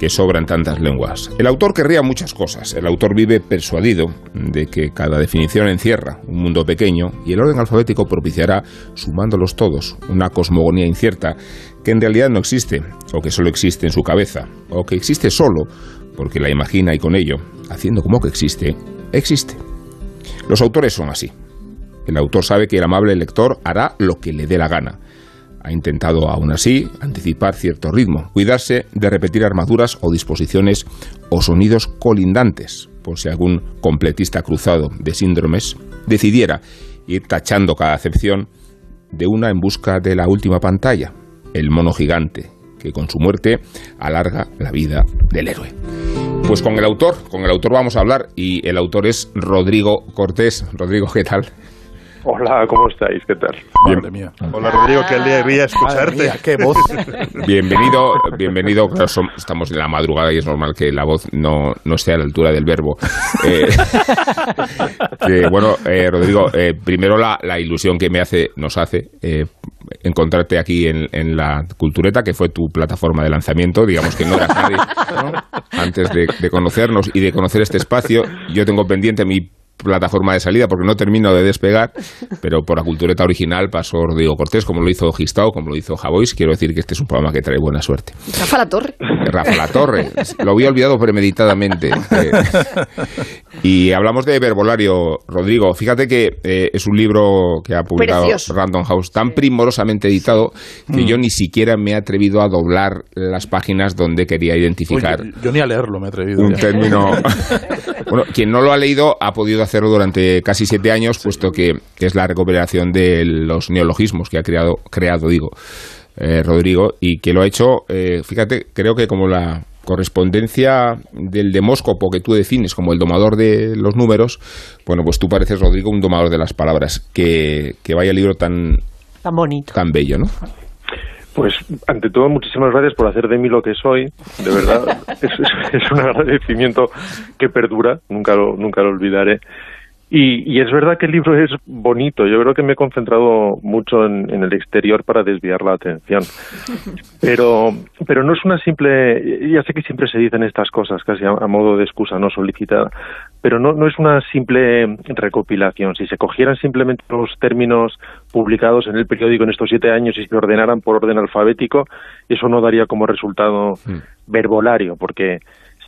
que sobran tantas lenguas. El autor querría muchas cosas. El autor vive persuadido de que cada definición encierra un mundo pequeño y el orden alfabético propiciará, sumándolos todos, una cosmogonía incierta que en realidad no existe, o que solo existe en su cabeza, o que existe solo porque la imagina y con ello, haciendo como que existe, existe. Los autores son así. El autor sabe que el amable lector hará lo que le dé la gana. Ha intentado, aún así, anticipar cierto ritmo, cuidarse de repetir armaduras o disposiciones o sonidos colindantes, por si algún completista cruzado de síndromes decidiera ir tachando cada acepción de una en busca de la última pantalla, el mono gigante, que con su muerte alarga la vida del héroe. Pues con el autor, con el autor vamos a hablar y el autor es Rodrigo Cortés. Rodrigo, ¿qué tal? Hola, ¿cómo estáis? ¿Qué tal? Madre mía. Hola Rodrigo, qué alegría escucharte. Madre mía, qué voz. Bienvenido, bienvenido. Claro, estamos en la madrugada y es normal que la voz no, no esté a la altura del verbo. Eh, que, bueno, eh, Rodrigo, eh, primero la, la ilusión que me hace, nos hace eh, encontrarte aquí en, en la Cultureta, que fue tu plataforma de lanzamiento. Digamos que no eras nadie ¿no? antes de, de conocernos y de conocer este espacio. Yo tengo pendiente mi plataforma de salida porque no termino de despegar, pero por la cultureta original pasó Rodrigo Cortés, como lo hizo Gistao, como lo hizo Javois. Quiero decir que este es un programa que trae buena suerte. Rafa La Torre. Rafa La Torre, lo había olvidado premeditadamente. Eh, y hablamos de Verbolario, Rodrigo. Fíjate que eh, es un libro que ha publicado Precioso. Random House tan primorosamente editado que yo ni siquiera me he atrevido a doblar las páginas donde quería identificar Oye, yo ni a leerlo me he atrevido. un ya. término Bueno, quien no lo ha leído ha podido hacerlo durante casi siete años, puesto que, que es la recuperación de los neologismos que ha creado, creado digo, eh, Rodrigo, y que lo ha hecho, eh, fíjate, creo que como la correspondencia del demóscopo que tú defines como el domador de los números, bueno, pues tú pareces, Rodrigo, un domador de las palabras. Que, que vaya libro tan, Tan bonito. tan bello, ¿no? Pues, ante todo, muchísimas gracias por hacer de mí lo que soy. De verdad, es, es- es un agradecimiento que perdura, nunca lo, nunca lo olvidaré. Y, y es verdad que el libro es bonito. Yo creo que me he concentrado mucho en, en el exterior para desviar la atención. Pero, pero no es una simple. Ya sé que siempre se dicen estas cosas, casi a, a modo de excusa no solicitada. Pero no, no es una simple recopilación. Si se cogieran simplemente los términos publicados en el periódico en estos siete años y se ordenaran por orden alfabético, eso no daría como resultado verbolario, porque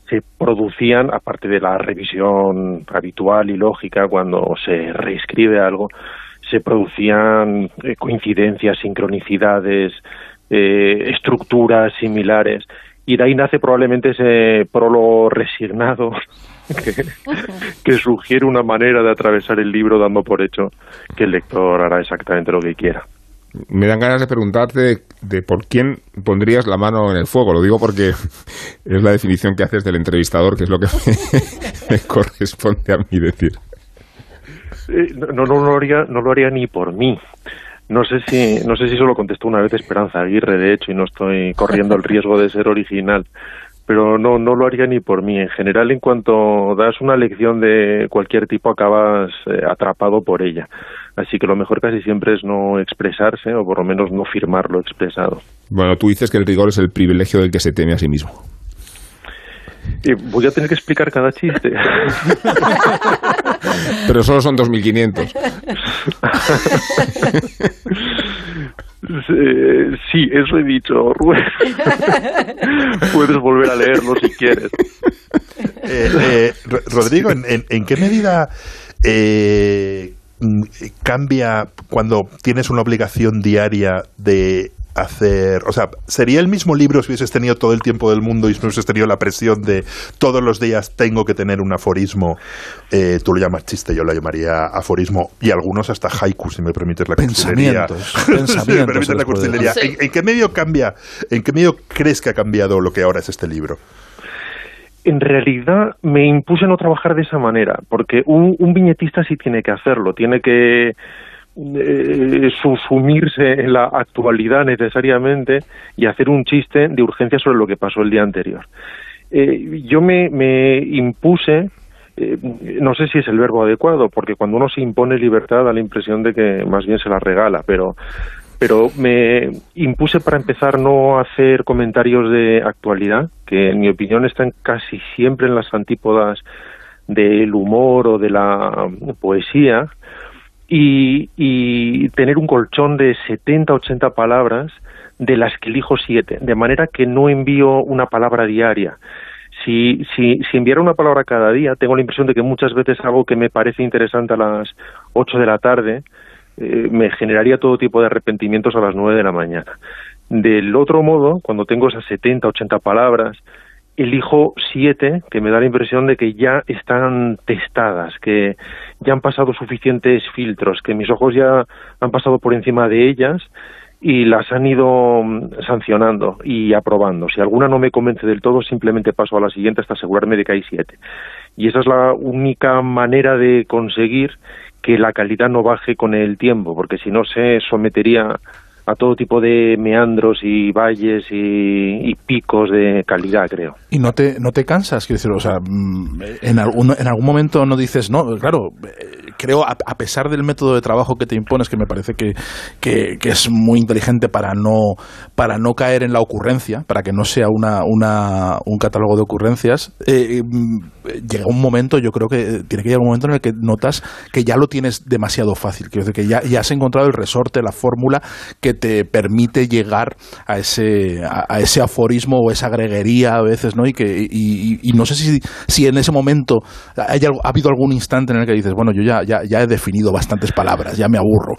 se producían, aparte de la revisión habitual y lógica cuando se reescribe algo, se producían eh, coincidencias, sincronicidades, eh, estructuras similares. Y de ahí nace probablemente ese prólogo resignado que, que sugiere una manera de atravesar el libro dando por hecho que el lector hará exactamente lo que quiera. Me dan ganas de preguntarte de, por quién pondrías la mano en el fuego. Lo digo porque es la definición que haces del entrevistador, que es lo que me, corresponde a mí decir. No, no, no lo haría, no lo haría ni por mí. No sé si, no sé si solo contestó una vez Esperanza Aguirre, de hecho, y no estoy corriendo el riesgo de ser original. Pero no, no lo haría ni por mí. En general, en cuanto das una lección de cualquier tipo, acabas eh, atrapado por ella. Así que lo mejor casi siempre es no expresarse, o por lo menos no firmar lo expresado. Bueno, tú dices que el rigor es el privilegio del que se teme a sí mismo. Y voy a tener que explicar cada chiste. Pero solo son 2.500. Eh, sí, eso he dicho, Rubén. Puedes volver a leerlo si quieres. Eh, eh, Ro- Rodrigo, ¿en, en, en qué medida eh, cambia cuando tienes una obligación diaria de hacer, o sea, sería el mismo libro si hubieses tenido todo el tiempo del mundo y si no hubieses tenido la presión de todos los días tengo que tener un aforismo, eh, tú lo llamas chiste, yo lo llamaría aforismo y algunos hasta haiku, si me permites la cursilería. Pensamientos, Si me permites la cursilería. decir. ¿En, en qué medio cambia, en qué medio crees que ha cambiado lo que ahora es este libro? En realidad me impuse no trabajar de esa manera, porque un, viñetista sí tiene que hacerlo, tiene que eh, susumirse en la actualidad necesariamente y hacer un chiste de urgencia sobre lo que pasó el día anterior. Eh, yo me, me impuse, eh, no sé si es el verbo adecuado, porque cuando uno se impone libertad da la impresión de que más bien se la regala, pero pero me impuse para empezar no hacer comentarios de actualidad, que en mi opinión están casi siempre en las antípodas del humor o de la poesía, y, y tener un colchón de 70, 80 palabras de las que elijo siete, de manera que no envío una palabra diaria. Si, si, si enviara una palabra cada día, tengo la impresión de que muchas veces algo que me parece interesante a las 8 de la tarde eh, me generaría todo tipo de arrepentimientos a las 9 de la mañana. Del otro modo, cuando tengo esas 70, 80 palabras, elijo siete que me da la impresión de que ya están testadas, que ya han pasado suficientes filtros, que mis ojos ya han pasado por encima de ellas y las han ido mm, sancionando y aprobando. Si alguna no me convence del todo, simplemente paso a la siguiente hasta asegurarme de que hay siete. Y esa es la única manera de conseguir que la calidad no baje con el tiempo, porque si no se sometería a todo tipo de meandros y valles y, picos de calidad, creo. Y no te, no te cansas, quiero decir, o sea, mm, en algún, en algún momento no dices, no, claro, creo, a, pesar del método de trabajo que te impones, que me parece que, que, es muy inteligente para no, para no caer en la ocurrencia, para que no sea una, una, un catálogo de ocurrencias, eh, mm, llega un momento, yo creo que tiene que llegar un momento en el que notas que ya lo tienes demasiado fácil, que ya, ya has encontrado el resorte, la fórmula que te permite llegar a ese, a, ese aforismo o esa greguería a veces, ¿no? Y, que, y, y- y no sé si, si en ese momento hay ha habido algún instante en el que dices, bueno, yo ya, ya he definido bastantes palabras, ya me aburro.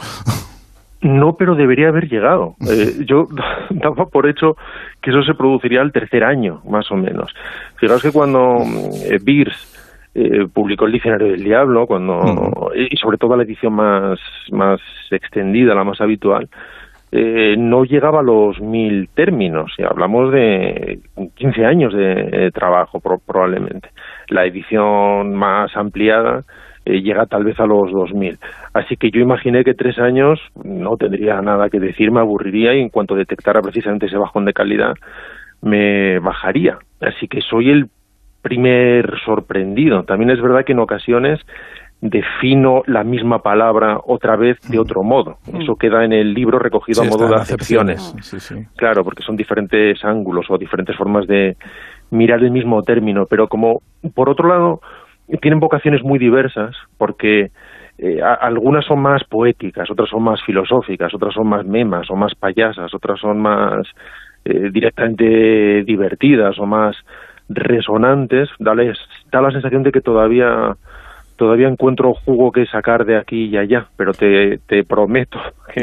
No, pero debería haber llegado. Eh, yo daba por hecho que eso se produciría al tercer año, más o menos. Fijaos que cuando mm, eh, Beers eh, publicó el Diccionario del Diablo, cuando y sobre todo la edición más, más extendida, la más habitual, eh, no llegaba a los mil términos, y hablamos de 15 años de, trabajo probablemente. La edición más ampliada eh, llega tal vez a los 2000. Así que yo imaginé que tres años no tendría nada que decir, me aburriría y en cuanto detectara precisamente ese bajón de calidad me bajaría. Así que soy el primer sorprendido. También es verdad que en ocasiones defino la misma palabra otra vez de otro modo. Mm. Eso queda en el libro recogido a modo de acepciones. Claro, porque son diferentes ángulos o diferentes formas de mirar el mismo término, pero como por otro lado tienen vocaciones muy diversas, porque eh, algunas son más poéticas, otras son más filosóficas, otras son más memas o más payasas, otras son más eh, directamente divertidas o más resonantes, da la sensación de que todavía todavía encuentro jugo que sacar de aquí y allá, pero te, te prometo que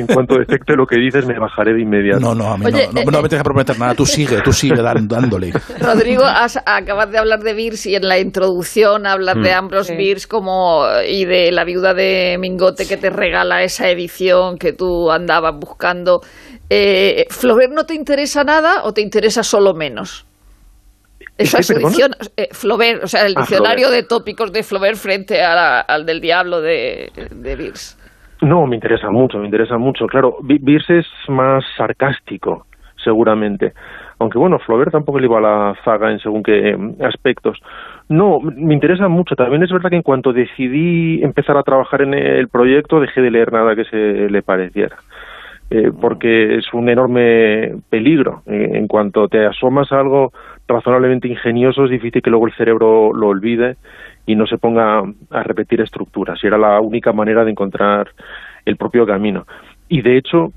en cuanto detecte lo que dices me bajaré de inmediato. No, no, a mí no, no, eh, me tienes que prometer nada, tú sigue, tú sigue dándole. Rodrigo, has, acabas de hablar de Birs y en la introducción hablas de mm. Ambrose Birs como, y de la viuda de Mingote que te regala esa edición que tú andabas buscando. Eh, ¿Flaubert no te interesa nada o te interesa solo menos? Esa edición, eh, Flaubert, o sea, el ah, diccionario de tópicos de Flaubert frente al del diablo de, de Birs. No, me interesa mucho, me interesa mucho. Claro, Birs es más sarcástico, seguramente. Aunque bueno, Flaubert tampoco le iba a la zaga en según qué aspectos. No, me interesa mucho. También es verdad que en cuanto decidí empezar a trabajar en el proyecto, dejé de leer nada que se le pareciera. Eh, porque es un enorme peligro. Eh, en cuanto te asomas a algo razonablemente ingenioso, es difícil que luego el cerebro lo olvide y no se ponga a repetir estructuras. Y era la única manera de encontrar el propio camino. Y de hecho,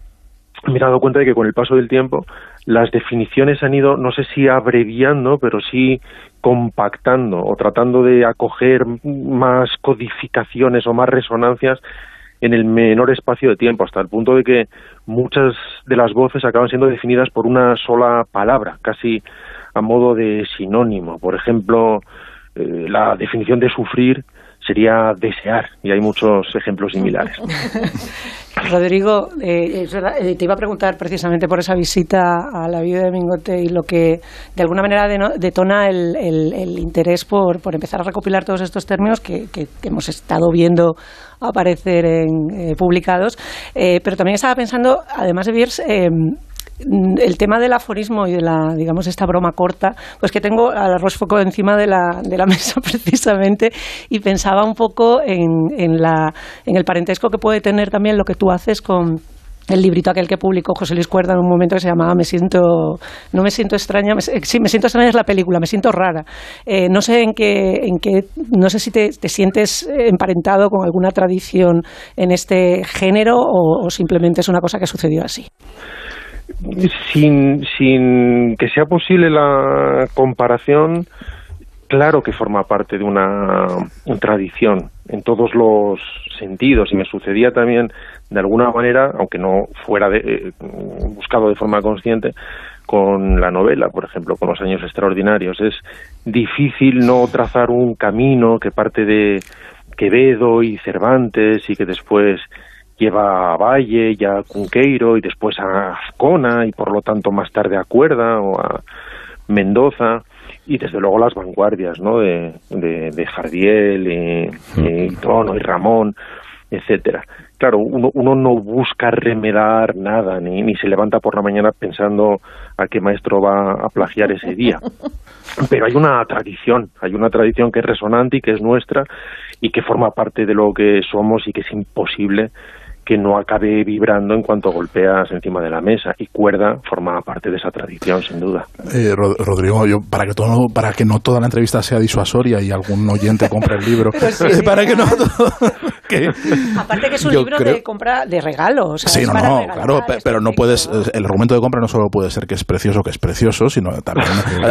me he dado cuenta de que con el paso del tiempo las definiciones han ido, no sé si abreviando, pero sí compactando o tratando de acoger más codificaciones o más resonancias en el menor espacio de tiempo, hasta el punto de que muchas de las voces acaban siendo definidas por una sola palabra, casi a modo de sinónimo. Por ejemplo, eh, la definición de sufrir sería desear, y hay muchos ejemplos similares. Rodrigo, eh, eh, te iba a preguntar precisamente por esa visita a la vida de Mingote y lo que de alguna manera detona el, interés por, empezar a recopilar todos estos términos que, hemos estado viendo aparecer en, publicados. pero también estaba pensando, además de Biers, Mm, el tema del aforismo y de la, digamos, esta broma corta, pues que tengo a la Rochefoucauld encima de la, de la mesa precisamente y pensaba un poco en, en, la, en el parentesco que puede tener también lo que tú haces con el librito aquel que publicó José Luis Cuerda en un momento que se llamaba Me siento, no me siento extraña, sí, me siento extraña es la película, me siento rara. Eh, no sé en qué, en qué, no sé si te, te, sientes emparentado con alguna tradición en este género o, o simplemente es una cosa que sucedió así sin, sin que sea posible la comparación, claro que forma parte de una, tradición en todos los sentidos y me sucedía también de alguna manera, aunque no fuera eh, buscado de forma consciente, con la novela, por ejemplo, con los años extraordinarios. Es difícil no trazar un camino que parte de Quevedo y Cervantes y que después lleva a Valle y a Cunqueiro y después a Azcona y por lo tanto más tarde a Cuerda o a Mendoza y desde luego las vanguardias ¿no? de, de, Jardiel y, y Trono y Ramón, etcétera. Claro, uno, uno, no busca remedar nada, ni, ni se levanta por la mañana pensando a qué maestro va a plagiar ese día. Pero hay una tradición, hay una tradición que es resonante y que es nuestra y que forma parte de lo que somos y que es imposible que no acabe vibrando en cuanto golpeas encima de la mesa. Y cuerda forma parte de esa tradición sin duda. Eh, Rodrigo, yo para que todo, para que no toda la entrevista sea disuasoria y algún oyente compre el libro, para que no aparte que es un libro de compra de regalo, sí, no, no, claro, pero no puedes el argumento de compra no solo puede ser que es precioso, que es precioso, sino también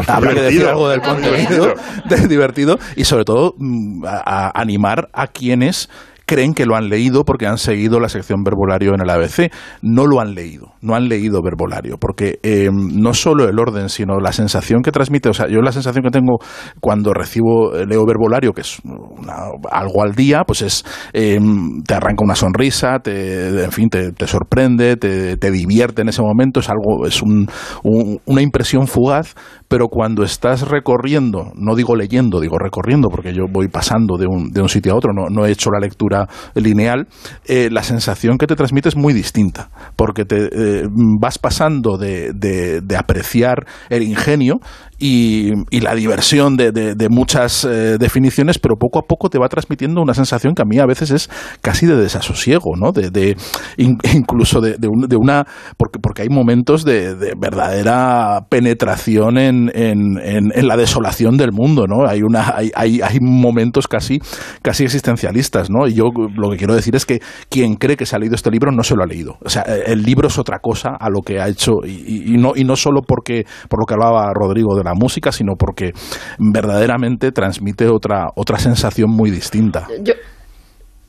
habrá que decir algo del contenido de divertido y sobre todo mm, a animar a quienes creen que lo han leído porque han seguido la sección verbolario en el ABC. No lo han leído, no han leído verbolario, porque eh, no solo el orden, sino la sensación que transmite, o sea, yo la sensación que tengo cuando recibo, eh, leo verbolario, que es una- algo al día, pues es, eh, te arranca una sonrisa, te, en fin, te, te sorprende, te, te divierte en ese momento, es algo, es un- un- una impresión fugaz, pero cuando estás recorriendo, no digo leyendo, digo recorriendo, porque yo voy pasando de un, de un sitio a otro, no, no he hecho la lectura lineal, eh, la sensación que te transmite es muy distinta, porque te eh, vas pasando de, de- apreciar el ingenio y, la diversión de, de- muchas eh, definiciones, pero poco a poco te va transmitiendo una sensación que a mí a veces es casi de desasosiego, ¿no? De, de- in- incluso de, de un- de una porque porque hay momentos de, de verdadera penetración en, en- en- en la desolación del mundo, ¿no? Hay una hay, hay, hay momentos casi casi existencialistas, ¿no? Y yo lo que quiero decir es que quien cree que se ha leído este libro no se lo ha leído. O sea, el libro es otra cosa a lo que ha hecho y, no y no solo porque por lo que hablaba Rodrigo de la música, sino porque verdaderamente transmite otra otra sensación muy distinta.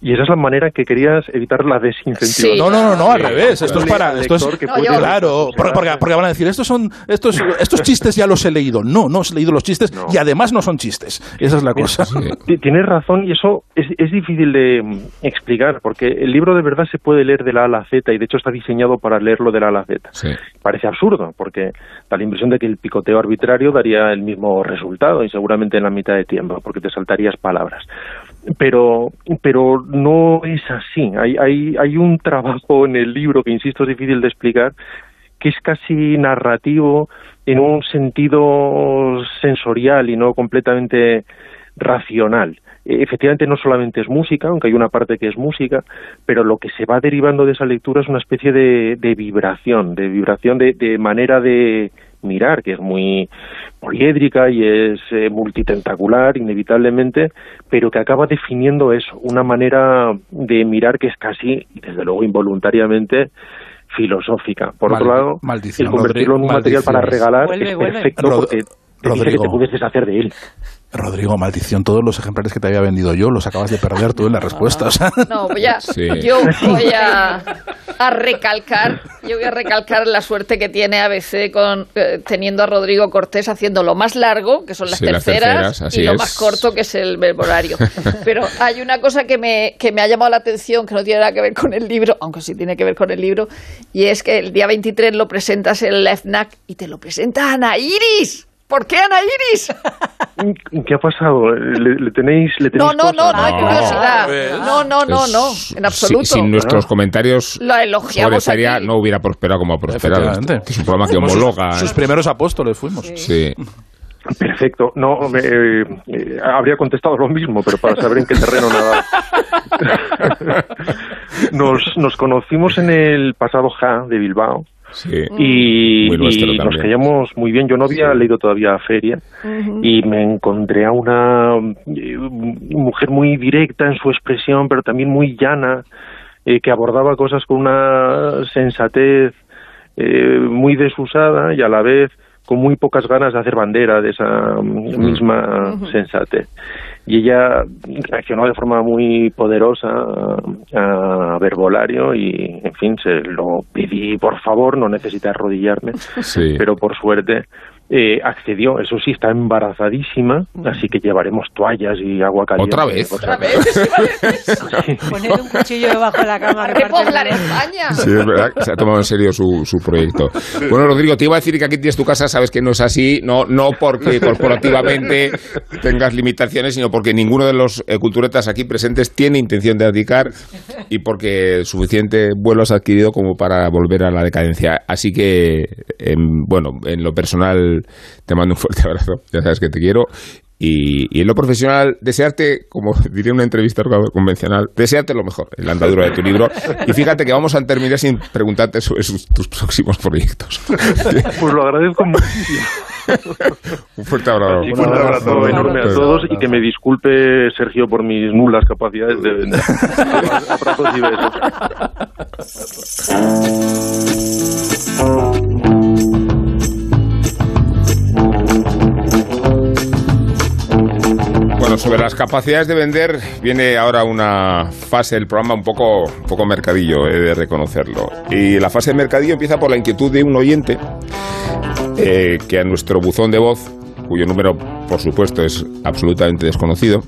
Y esa es la manera que querías evitar la desincentivación. No, no, no, no, al Sí. revés. Esto es para. Esto es, No, puede- yo- claro, porque, porque- porque van a decir, estos son estos, estos chistes ya los he leído. No, no he leído los chistes y además no son chistes. Esa es la cosa. Ti- Tienes razón y eso es, es difícil de mm, explicar porque el libro de verdad se puede leer de la A a la Z y de hecho está diseñado para leerlo de la A a la Z. Sí. Parece absurdo porque da la impresión de que el picoteo arbitrario daría el mismo resultado y seguramente en la mitad de tiempo porque te saltarías palabras. Pero, pero no es así. Hay, hay, hay un trabajo en el libro que, insisto, es difícil de explicar, que es casi narrativo en un sentido sensorial y no completamente racional. Eh, Efectivamente, no solamente es música, aunque hay una parte que es música, pero lo que se va derivando de esa lectura es una especie de, de vibración, de vibración de, de manera de mirar, que es muy poliédrica y es eh, multitentacular, inevitablemente, pero que acaba definiendo eso, una manera de mirar que es casi, y desde luego involuntariamente, filosófica. Por otro lado, el convertirlo en un material para regalar Vuelve, es perfecto porque te dice que Rodrigo. te puedes deshacer de él. Rodrigo, maldición, todos los ejemplares que te había vendido yo los acabas de perder tú en la respuesta. o sea. no, voy a, Sí. yo voy a, a recalcar, yo voy a recalcar la suerte que tiene ABC con eh, teniendo a Rodrigo Cortés haciendo lo más largo, que son las Sí, las terceras, y lo es. más corto, que es el verbolario. Pero hay una cosa que me, que me ha llamado la atención, que no tiene nada que ver con el libro, aunque sí tiene que ver con el libro, y es que el día 23 lo presentas en la FNAC y te lo presenta Ana Iris. ¿Por qué Ana Iris? ¿Qué ha pasado? ¿Le, le tenéis, le No, tenéis no, no, cosa? no hay No. curiosidad. No, no, no, no, Pues, en absoluto. si- sin nuestros comentarios Lo sobre elogiamos aquí. no hubiera prosperado como ha prosperado. Que es un programa que Fuimos homologa. Sus, sus ¿eh? primeros apóstoles fuimos. Sí. Perfecto. No, me- eh, eh, habría contestado lo mismo, pero para saber en qué terreno nadar. nos, nos conocimos en el pasado JA de Bilbao Sí. y, Muy nuestro y nos callamos muy bien. Yo no había leído todavía Feria y me encontré a una eh, mujer muy directa en su expresión, pero también muy llana, eh, que abordaba cosas con una sensatez eh, muy desusada y a la vez con muy pocas ganas de hacer bandera de esa mm, misma sensatez. Y ella reaccionó de forma muy poderosa a, Verbolario y, en fin, se lo pedí por favor, no necesita arrodillarme, Sí. pero por suerte eh, accedió. Eso sí, está embarazadísima, así que llevaremos toallas y agua caliente. ¿Otra vez? Otra vez. Poner un cuchillo debajo de la cama. ¿Para qué reparte poblar el- España? Sí, es verdad, que se ha tomado en serio su, su proyecto. Bueno, Rodrigo, te iba a decir que aquí tienes tu casa, sabes que no es así, no, no porque corporativamente tengas limitaciones, sino porque ninguno de los eh, culturetas aquí presentes tiene intención de abdicar y porque suficiente vuelo has adquirido como para volver a la decadencia. Así que, em, bueno, en lo personal te mando un fuerte abrazo, ya sabes que te quiero. Y, y en lo profesional, desearte, como diría una entrevista convencional, desearte lo mejor en la andadura de tu libro. Y fíjate que vamos a terminar sin preguntarte sobre sus- tus próximos proyectos. Pues lo agradezco muchísimo. Un fuerte abrazo. Así que un abrazo enorme a todos y que me disculpe Sergio por mis nulas capacidades de vender. Abrazos y besos. Bueno, sobre las capacidades de vender viene ahora una fase del programa un poco, un poco mercadillo, he de reconocerlo. Y la fase de mercadillo empieza por la inquietud de un oyente eh, que a nuestro buzón de voz, cuyo número por supuesto es absolutamente desconocido,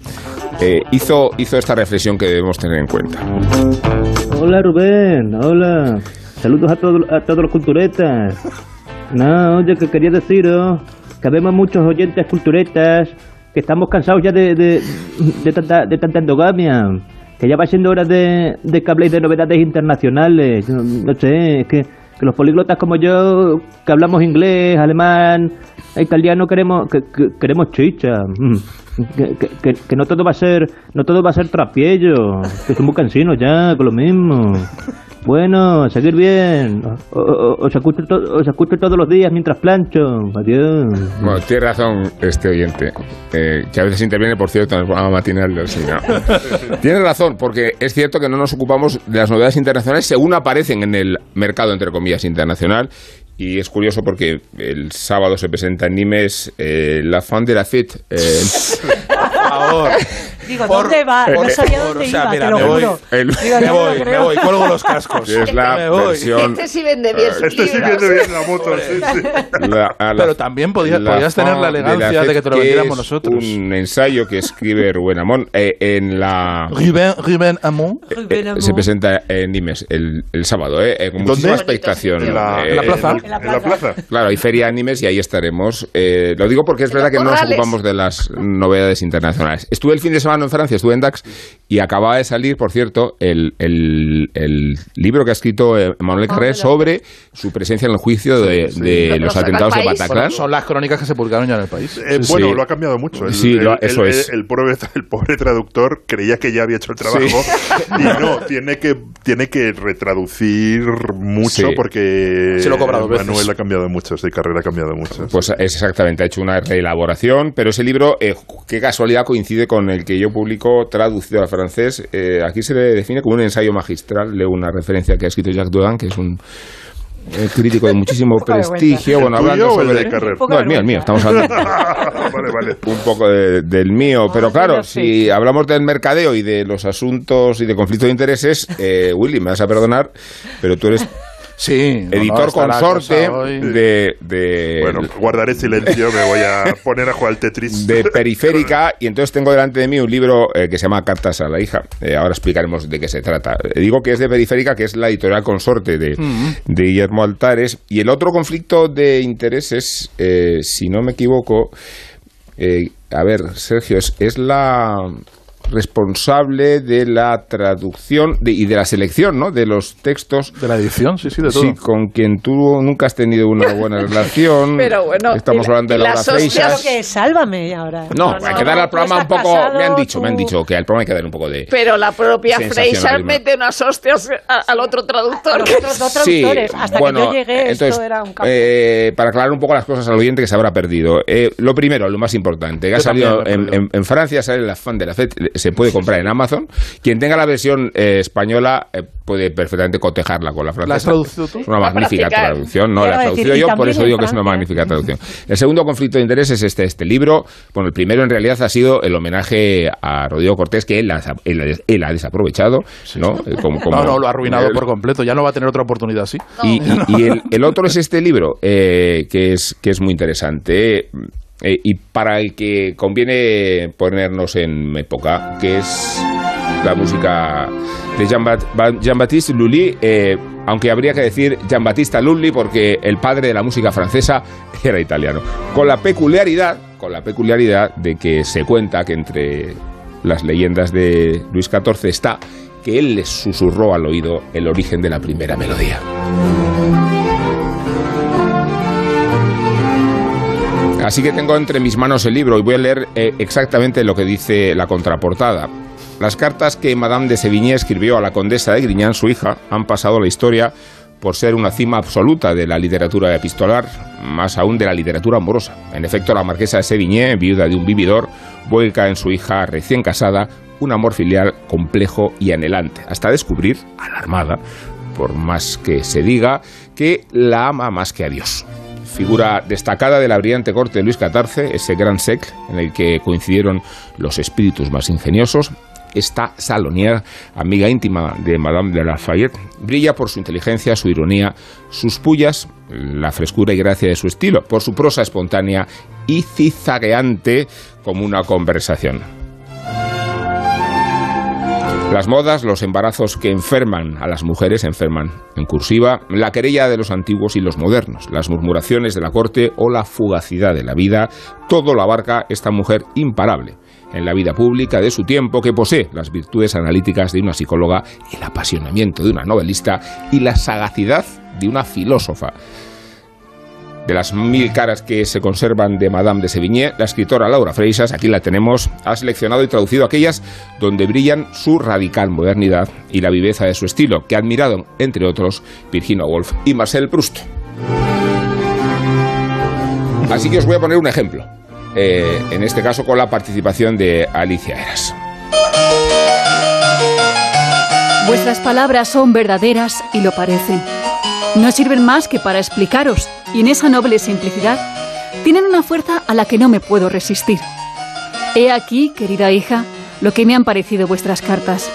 eh, hizo, hizo esta reflexión que debemos tener en cuenta. Hola Rubén, hola. Saludos a, todos a todos los culturetas. No, oye, que quería deciros que vemos muchos oyentes culturetas que estamos cansados ya de, de, tanta, de tanta endogamia. Que ya va siendo hora de, de que habléis de novedades internacionales. No, sé, es que, los políglotas como yo, que hablamos inglés, alemán, italiano, queremos que, que- queremos chicha. Mm. Que- que no todo va a ser no todo va a ser trapiello. Que somos cansinos ya, con lo mismo. Bueno, seguir bien. O- o- Os escucho, to- os escucho todos los días mientras plancho. Adiós. Bueno, tiene razón este oyente, eh, que a veces interviene, por cierto, en el programa matinal del Sina. tiene razón, porque es cierto que no nos ocupamos de las novedades internacionales según aparecen en el mercado, entre comillas, internacional. Y es curioso porque el sábado se presenta en Nimes eh, La Fan de la Fit. eh, Por favor. Digo, ¿dónde va? No por sabía favor, dónde o sea, iba, mira, te lo me voy. juro. el- Digo, Me no lo voy, me voy, cuelgo los cascos. es la Me voy. versión... Este sí vende bien sus Este sí viene bien la moto, sí, sí. la- la- Pero también podía- la podías tener la elegancia Fit, de que te lo vendiéramos nosotros. Un ensayo que escribe Rubén Amón eh, en la... Rubén, Rubén Amon. Eh, se presenta en Nimes el, el sábado, ¿eh? Eh, con muchísima ¿Dónde? expectación. En la, Eh, en la plaza. En la, en la plaza. Claro, hay feria Nimes y ahí estaremos. Eh, lo digo porque es verdad que no nos ocupamos de las novedades internacionales. Estuve el fin de semana en Francia, estuve en Dax y acababa de salir, por cierto, el, el- el libro que ha escrito eh, Emmanuel Ah, Carré mira. sobre su presencia en el juicio de, de Pero los saca el atentados de. Bataclan. Son las crónicas que se publicaron ya en el país. Eh, Sí. Bueno, lo ha cambiado mucho. El, Sí, lo- el- eso el- es. El, pobre, el pobre traductor creía que ya había hecho el trabajo y no, tiene que, tiene que retraducir mucho Sí. porque Se lo dos veces. Manuel ha cambiado mucho, de carrera ha cambiado mucho. Pues es exactamente, ha hecho una reelaboración, pero ese libro, eh, qué casualidad coincide con el que yo publico traducido al francés. Eh, aquí se le define como un ensayo magistral, leo una referencia que ha escrito Jacques Dodan, que es un eh, crítico de muchísimo prestigio. Bueno, ¿El tuyo hablando o el sobre... de Carrer? No, el mío, el mío, estamos hablando vale, vale. un poco de- del mío, pero claro, si sí. hablamos del mercadeo y de los asuntos y de conflicto de intereses, eh, Willy, me vas a perdonar, pero tú eres Sí. no, no, editor consorte de, de Bueno, guardaré silencio, me voy a poner a jugar al Tetris. de Periférica y entonces tengo delante de mí un libro eh, que se llama Cartas a la hija. Eh, ahora explicaremos de qué se trata. Eh, digo que es de Periférica, que es la editorial consorte de, de Guillermo Altares. Y el otro conflicto de intereses, eh, si no me equivoco, eh, a ver, Sergio, es, es la responsable de la traducción de- y de la selección ¿no? de los textos De la edición, sí, sí, de todo. Sí, con quien tú nunca has tenido una buena relación. Pero bueno, Estamos la- hablando de hostias Freixas. Claro que sálvame ahora. No, No, hay no, que dar al programa un estás poco. casado, me han dicho, me han dicho que al programa hay que dar un poco de. Pero la propia Sensacionalismo. mete unas hostias a- al otro traductor. Los otros dos traductores. Hasta bueno, que yo llegué, entonces, esto era un eh, para aclarar un poco las cosas al oyente que se habrá perdido. Eh, lo primero, lo más importante, que ha Yo salido en, en- en Francia, sale la fan de la FED, se puede comprar en Amazon. Quien tenga la versión eh, española eh, puede perfectamente cotejarla con la francesa. ¿La has traducido tú? Es una Va a magnífica practicar. traducción, no Quiero la he traducido yo, por eso digo que es una magnífica traducción. El segundo conflicto de interés es este, este libro. Bueno, el primero en realidad ha sido el homenaje a Rodrigo Cortés, que él, ha- él, él ha desaprovechado, ¿no? Eh, como- como- no, no, lo ha arruinado por completo. Ya no va a tener otra oportunidad así. y, y- y el, el otro es este libro, eh, que, es, que es muy interesante. Eh, y para el que conviene ponernos en época, que es la música de Jean-Baptiste Lully, eh, aunque habría que decir Jean-Baptiste Lully porque el padre de la música francesa era italiano. Con la peculiaridad, con la peculiaridad de que se cuenta que entre las leyendas de Luis XIV está que él les susurró al oído el origen de la primera melodía. Así que tengo entre mis manos el libro y voy a leer eh, exactamente lo que dice la contraportada. Las cartas que Madame de Sévigné escribió a la condesa de Grignan, su hija, han pasado a la historia por ser una cima absoluta de la literatura epistolar, más aún de la literatura amorosa. En efecto, la marquesa de Sévigné, viuda de un vividor, vuelca en su hija recién casada un amor filial complejo y anhelante, hasta descubrir, alarmada, por más que se diga, que la ama más que a Dios. Figura destacada de la brillante corte de Luis XIV, ese gran sec en el que coincidieron los espíritus más ingeniosos, esta Salonier, amiga íntima de Madame de Lafayette, brilla por su inteligencia, su ironía, sus pullas, la frescura y gracia de su estilo, por su prosa espontánea y cizagueante como una conversación. Las modas, los embarazos que enferman a las mujeres, enferman en cursiva, la querella de los antiguos y los modernos, las murmuraciones de la corte o la fugacidad de la vida, todo lo abarca esta mujer imparable en la vida pública de su tiempo que posee las virtudes analíticas de una psicóloga, el apasionamiento de una novelista y la sagacidad de una filósofa. De las mil caras que se conservan de Madame de Sévigné, la escritora Laura Freixas, aquí la tenemos, ha seleccionado y traducido aquellas donde brillan su radical modernidad y la viveza de su estilo, que ha admirado, entre otros, Virginia Woolf y Marcel Proust. Así que os voy a poner un ejemplo, eh, en este caso con la participación de Alicia Eras. Vuestras palabras son verdaderas y lo parecen. No sirven más que para explicaros, y en esa noble simplicidad tienen una fuerza a la que no me puedo resistir. He aquí, querida hija, lo que me han parecido vuestras cartas.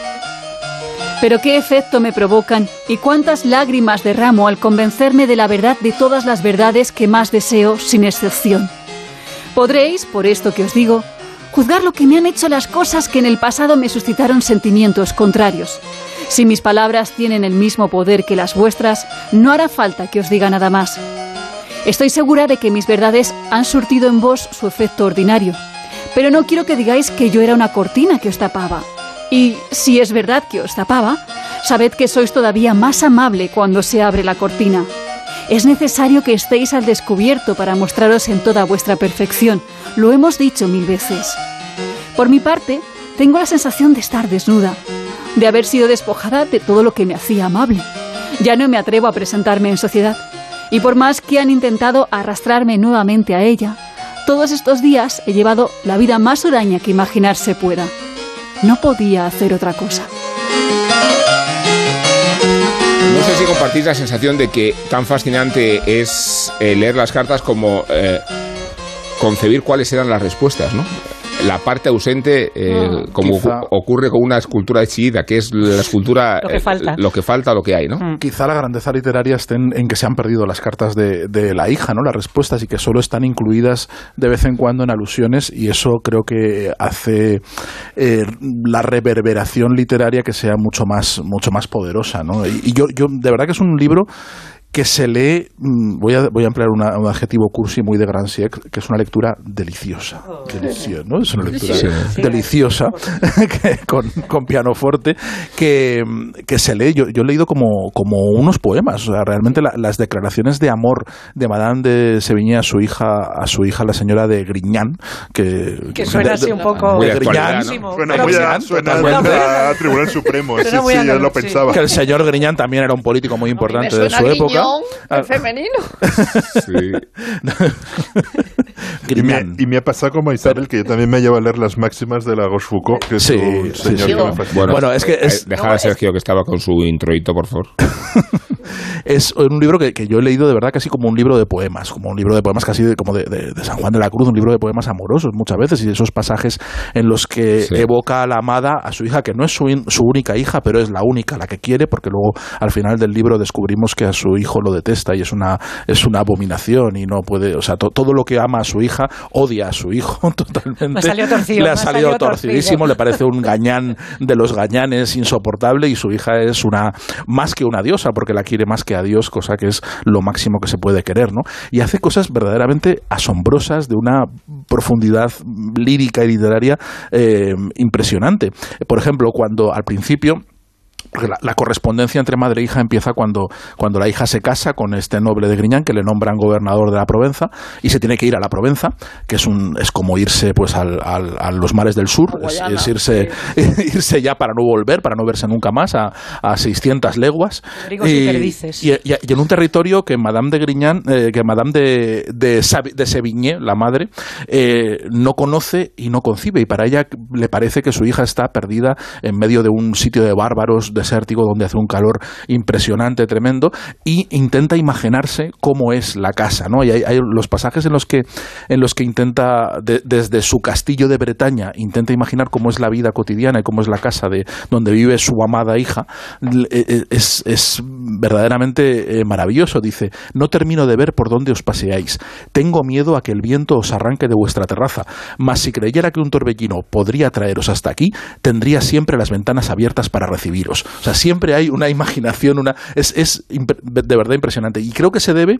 Pero qué efecto me provocan y cuántas lágrimas derramo al convencerme de la verdad de todas las verdades que más deseo, sin excepción. Podréis, por esto que os digo, juzgar lo que me han hecho las cosas que en el pasado me suscitaron sentimientos contrarios. Si mis palabras tienen el mismo poder que las vuestras, no hará falta que os diga nada más. Estoy segura de que mis verdades han surtido en vos su efecto ordinario, pero no quiero que digáis que yo era una cortina que os tapaba. Y si es verdad que os tapaba, sabed que sois todavía más amable cuando se abre la cortina. Es necesario que estéis al descubierto para mostraros en toda vuestra perfección. Lo hemos dicho mil veces. Por mi parte, tengo la sensación de estar desnuda, de haber sido despojada de todo lo que me hacía amable. Ya no me atrevo a presentarme en sociedad. Y por más que han intentado arrastrarme nuevamente a ella, todos estos días he llevado la vida más huraña que imaginarse pueda. No podía hacer otra cosa. No sé si compartís la sensación de que tan fascinante es eh, leer las cartas como eh, concebir cuáles eran las respuestas, ¿no? La parte ausente, eh, como Quizá. ocurre con una escultura de Chillida, que es la escultura Lo que eh, falta. lo que falta, lo que hay, ¿no? Mm. Quizá la grandeza literaria esté en, en que se han perdido las cartas de, de la hija, ¿no? Las respuestas y que solo están incluidas de vez en cuando en alusiones y eso creo que hace eh, la reverberación literaria que sea mucho más mucho más poderosa, ¿no? Y, y yo, yo de verdad que es un libro que se lee, mm, voy a, voy a emplear una- un adjetivo cursi muy de Grand Siècle, que es una lectura deliciosa. Deliciosa, ¿no? Es una lectura Sí. deliciosa que- con, con pianoforte que, que se lee. Yo, yo he leído como, como unos poemas. O sea, realmente la- las declaraciones de amor de Madame de Sevigné a su hija, a su hija, la señora de Grignan, que, Que suena así un poco Muy de muy a, suena a Tribunal Supremo, sí, lo pensaba. que el señor Grignan también era un político muy importante de su época. Guiñón, Ah, en femenino. Sí. Y me, y me ha pasado como a Isabel, que yo también me llevo a leer las máximas de la Rochefoucauld, que es Sí, un sí, señor sí. que me fascina. Bueno, Bueno, es que eh, es- Dejar a Sergio que estaba con su introito, por favor. es un libro que, que yo he leído de verdad casi como un libro de poemas, como un libro de poemas casi de, como de, de- de San Juan de la Cruz, un libro de poemas amorosos muchas veces y esos pasajes en los que Sí. evoca a la amada a su hija, que no es su, in- su única hija, pero es la única, la que quiere, porque luego al final del libro descubrimos que a su hijo lo detesta y es una, es una abominación y no puede, o sea, to- todo lo que ama a su hija odia a su hijo totalmente. Me salió torcido, Le ha salido torcidísimo, le parece un gañán de los gañanes insoportable y su hija es una más que una diosa porque la quiere más que a Dios, cosa que es lo máximo que se puede querer, ¿no? Y hace cosas verdaderamente asombrosas de una profundidad lírica y literaria eh, impresionante. Por ejemplo, cuando al principio porque la, la correspondencia entre madre e hija empieza cuando, cuando la hija se casa con este noble de Griñán que le nombran gobernador de la Provenza y se tiene que ir a la Provenza, que es un es como irse pues al, al- a los mares del sur, es, Guayana, es irse, irse ya para no volver, para no verse nunca más a, a 600 leguas. Y perdices. y- y- y en un territorio que Madame de Griñán, eh, que Madame de, de, de Sevigné, la madre, eh, no conoce y no concibe. Y para ella le parece que su hija está perdida en medio de un sitio de bárbaros desértico donde hace un calor impresionante, tremendo, y intenta imaginarse cómo es la casa, ¿no? Y hay, hay los pasajes en los que, en los que intenta, de- desde su castillo de Bretaña, intenta imaginar cómo es la vida cotidiana y cómo es la casa de donde vive su amada hija, eh, eh, es, es verdaderamente eh, maravilloso. Dice, no termino de ver por dónde os paseáis. Tengo miedo a que el viento os arranque de vuestra terraza. Mas si creyera que un torbellino podría traeros hasta aquí, tendría siempre las ventanas abiertas para recibiros. O sea, siempre hay una imaginación, una es, es de verdad impresionante. Y creo que se debe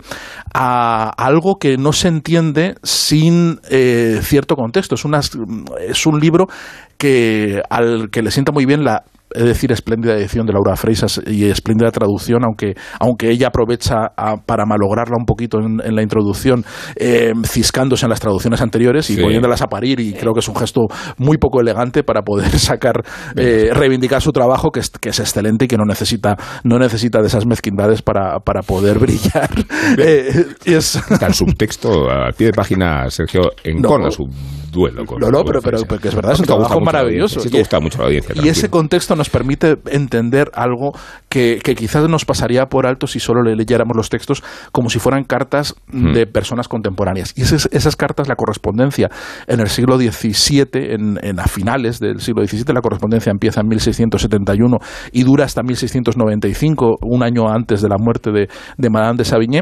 a algo que no se entiende sin eh, cierto contexto. Es, una, es un libro que al que le sienta muy bien la es decir, espléndida edición de Laura Freisas y espléndida traducción, aunque, aunque ella aprovecha a- para malograrla un poquito en, en la introducción, eh, ciscándose en las traducciones anteriores y Sí. poniéndolas a parir, y creo que es un gesto muy poco elegante para poder sacar, eh, reivindicar su trabajo, que es, que es excelente y que no necesita, no necesita de esas mezquindades para, para poder brillar. Eh, es, Está el subtexto al pie de página, Sergio, encona su duelo con No, no, pero, pero, pero que es verdad, es un trabajo la maravilloso. Sí, te gusta mucho la audiencia. Y ese contexto nos permite entender algo que, que quizás nos pasaría por alto si solo le leyéramos los textos como si fueran cartas Mm. de personas contemporáneas. Y esas, esas cartas, la correspondencia en el siglo XVII, en, en a finales del siglo XVII, la correspondencia empieza en 1671 y dura hasta 1695, un año antes de la muerte de, de Madame de Savigny.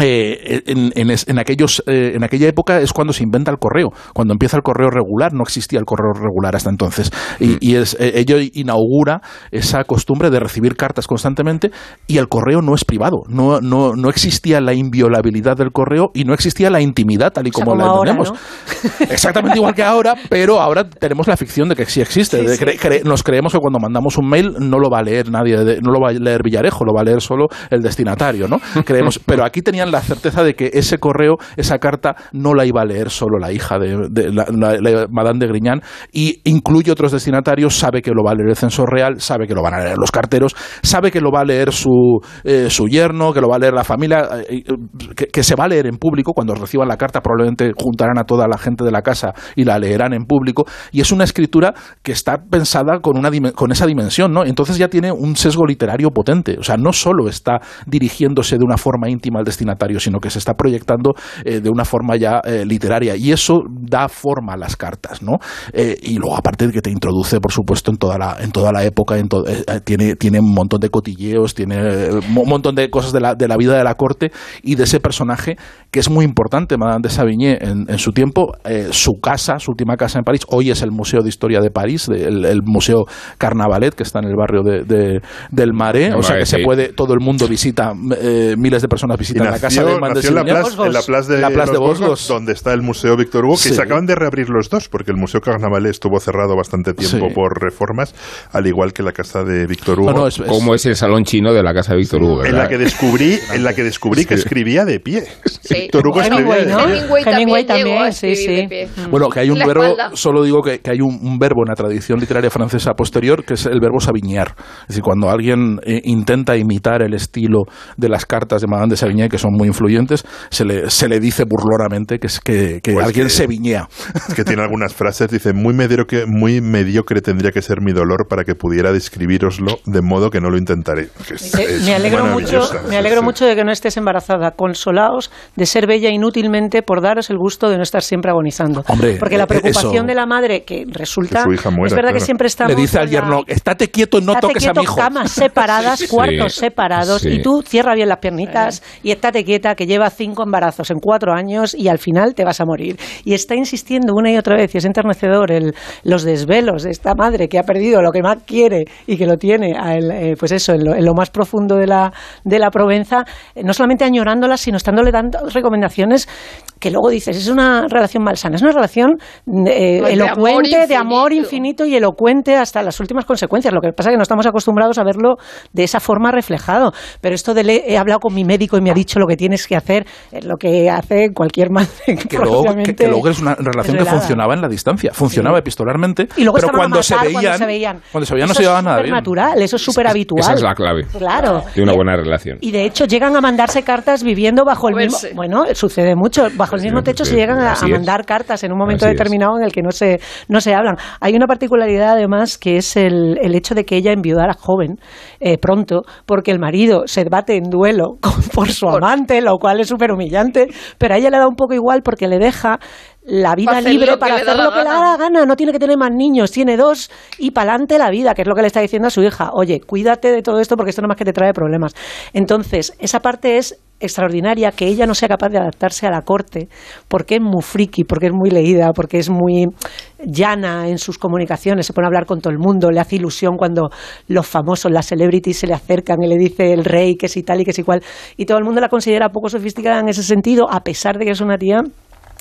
Eh, en, en es- en aquellos, eh, en aquella época es cuando se inventa el correo, cuando empieza el correo regular, no existía el correo regular hasta entonces. Y, y es, eh, ello inaugura esa costumbre de recibir cartas constantemente y el correo no es privado, no, no, no existía la inviolabilidad del correo y no existía la intimidad tal y O sea, como, como la ahora, entendemos. Exactamente igual que ahora, pero ahora tenemos la ficción de que sí existe. Sí, de cre- cre- nos creemos que cuando mandamos un mail no lo va a leer nadie, de- no lo va a leer Villarejo, lo va a leer solo el destinatario, ¿no? Creemos, pero aquí tenían la certeza de que ese correo, esa carta, no la iba a leer solo la hija de, la, la- Madame de Griñán y incluye otros destinatarios, sabe que lo va a leer el censor real, sabe que lo van a leer los carteros, sabe que lo va a leer su, eh, su yerno, que lo va a leer la familia, eh, eh, que, que se va a leer en público. Cuando reciban la carta, probablemente juntarán a toda la gente de la casa y la leerán en público. Y es una escritura que está pensada con, una, con esa dimensión, ¿no? Entonces ya tiene un sesgo literario potente. O sea, no solo está dirigiéndose de una forma íntima al destinatario, sino que se está proyectando eh, de una forma ya eh, literaria. Y eso da forma a las cartas, ¿no? Eh, y luego, aparte de que te introduce, por supuesto, en toda la, en toda la época, en to- eh, tiene, tiene un montón de cotilleos, tiene un montón de cosas de la, de la vida de la corte y de ese personaje que es muy importante, Madame de Savigny, en, en su tiempo. Su casa, su última casa en París, hoy es el Museo de Historia de París, de- el, el Museo Carnavalet, que está en el barrio de, de- del Marais. O sea que se puede, todo el mundo visita, miles de personas visitan la casa de nació en la plaza, en la plaza de, La de Bosgos, Bosgos. donde está el Museo Víctor Hugo, que Sí. se acaban de reabrir los dos, porque el Museo Carnavalet estuvo cerrado bastante tiempo Sí. por reformas, al igual que la casa de Víctor Hugo. Como es el salón chino de la casa de Víctor Hugo, en la que descubrí, en la que descubrí que escribía de pie. Víctor Hugo Hemingway, escribía ¿no? de pie. Hemingway, Hemingway también, sí, sí. de pie. Bueno, que hay un La verbo, espalda. solo digo que, que hay un, un verbo en la tradición literaria francesa posterior que es el verbo savignear. Es decir, cuando alguien eh, intenta imitar el estilo de las cartas de Madame de Savigny, que son muy influyentes, se le, se le dice burlonamente que es que, que Pues alguien que- se viñea. Es que tiene algunas frases, dice, muy mediocre, muy mediocre tendría que ser mi dolor para que pudiera describíroslo, de modo que no lo intentaré. Es- Eh, es me alegro mucho, me alegro Sí, mucho de que no estés embarazada. Consolaos de ser bella inútilmente por daros el gusto de no estar siempre agonizando. Hombre, Porque la eh, preocupación eso- de la madre que resulta Que su hija muera, es verdad que siempre estamos Le dice al yerno, estate quieto, no Estate toques a mi hijo. camas separadas, Sí. cuartos separados, Sí. y tú cierra bien las piernitas y estate quieta, que lleva cinco embarazos en cuatro años y al final te vas a morir. Y está insistiendo una y otra vez, y es enternecedor, el, los desvelos de esta madre que ha perdido lo que más quiere y que lo tiene, el, eh, pues eso, en lo, en lo más profundo de la, de la Provenza, eh, no solamente añorándola, sino estándole dando recomendaciones que luego dices, es una relación malsana, es una relación eh, Pues de amor elocuente, de amor infinito y elocuente hasta las últimas consecuencias. Lo que pasa es que no estamos acostumbrados a verlo de esa forma reflejado. Pero esto de le- he hablado con mi médico y me ha dicho lo que tienes que hacer, es lo que hace cualquier madre. que luego, que, propiamente que luego es una relación que funcionaba en la distancia, funcionaba epistolarmente, Y luego pero cuando se, veían, cuando se veían. cuando se veían no Eso se llevaban es nada bien. supernatural, eso es súper habitual. Esa es la clave Claro. de una buena relación. Y de hecho llegan a mandarse cartas viviendo bajo el mismo. Verse. Bueno, sucede mucho. Bajo bajo el mismo techo se llegan a, mandar cartas en un momento Así es. determinado en el que no se, no se hablan. Hay una particularidad además que es el, el hecho de que ella enviudara joven, eh, pronto, porque el marido se bate en duelo con- por su amante, lo cual es súper humillante, pero a ella le da un poco igual porque le deja la vida Para libre para hacer lo que le da la gana, no tiene que tener más niños, tiene dos y pa'lante la vida, que es lo que le está diciendo a su hija. Oye, cuídate de todo esto porque esto no más que te trae problemas. Entonces, esa parte es extraordinaria que ella no sea capaz de adaptarse a la corte porque es muy friki, porque es muy leída, porque es muy llana en sus comunicaciones, se pone a hablar con todo el mundo, le hace ilusión cuando los famosos, las celebrities se le acercan y le dice el rey que si tal y que si cual, y todo el mundo la considera poco sofisticada en ese sentido, a pesar de que es una tía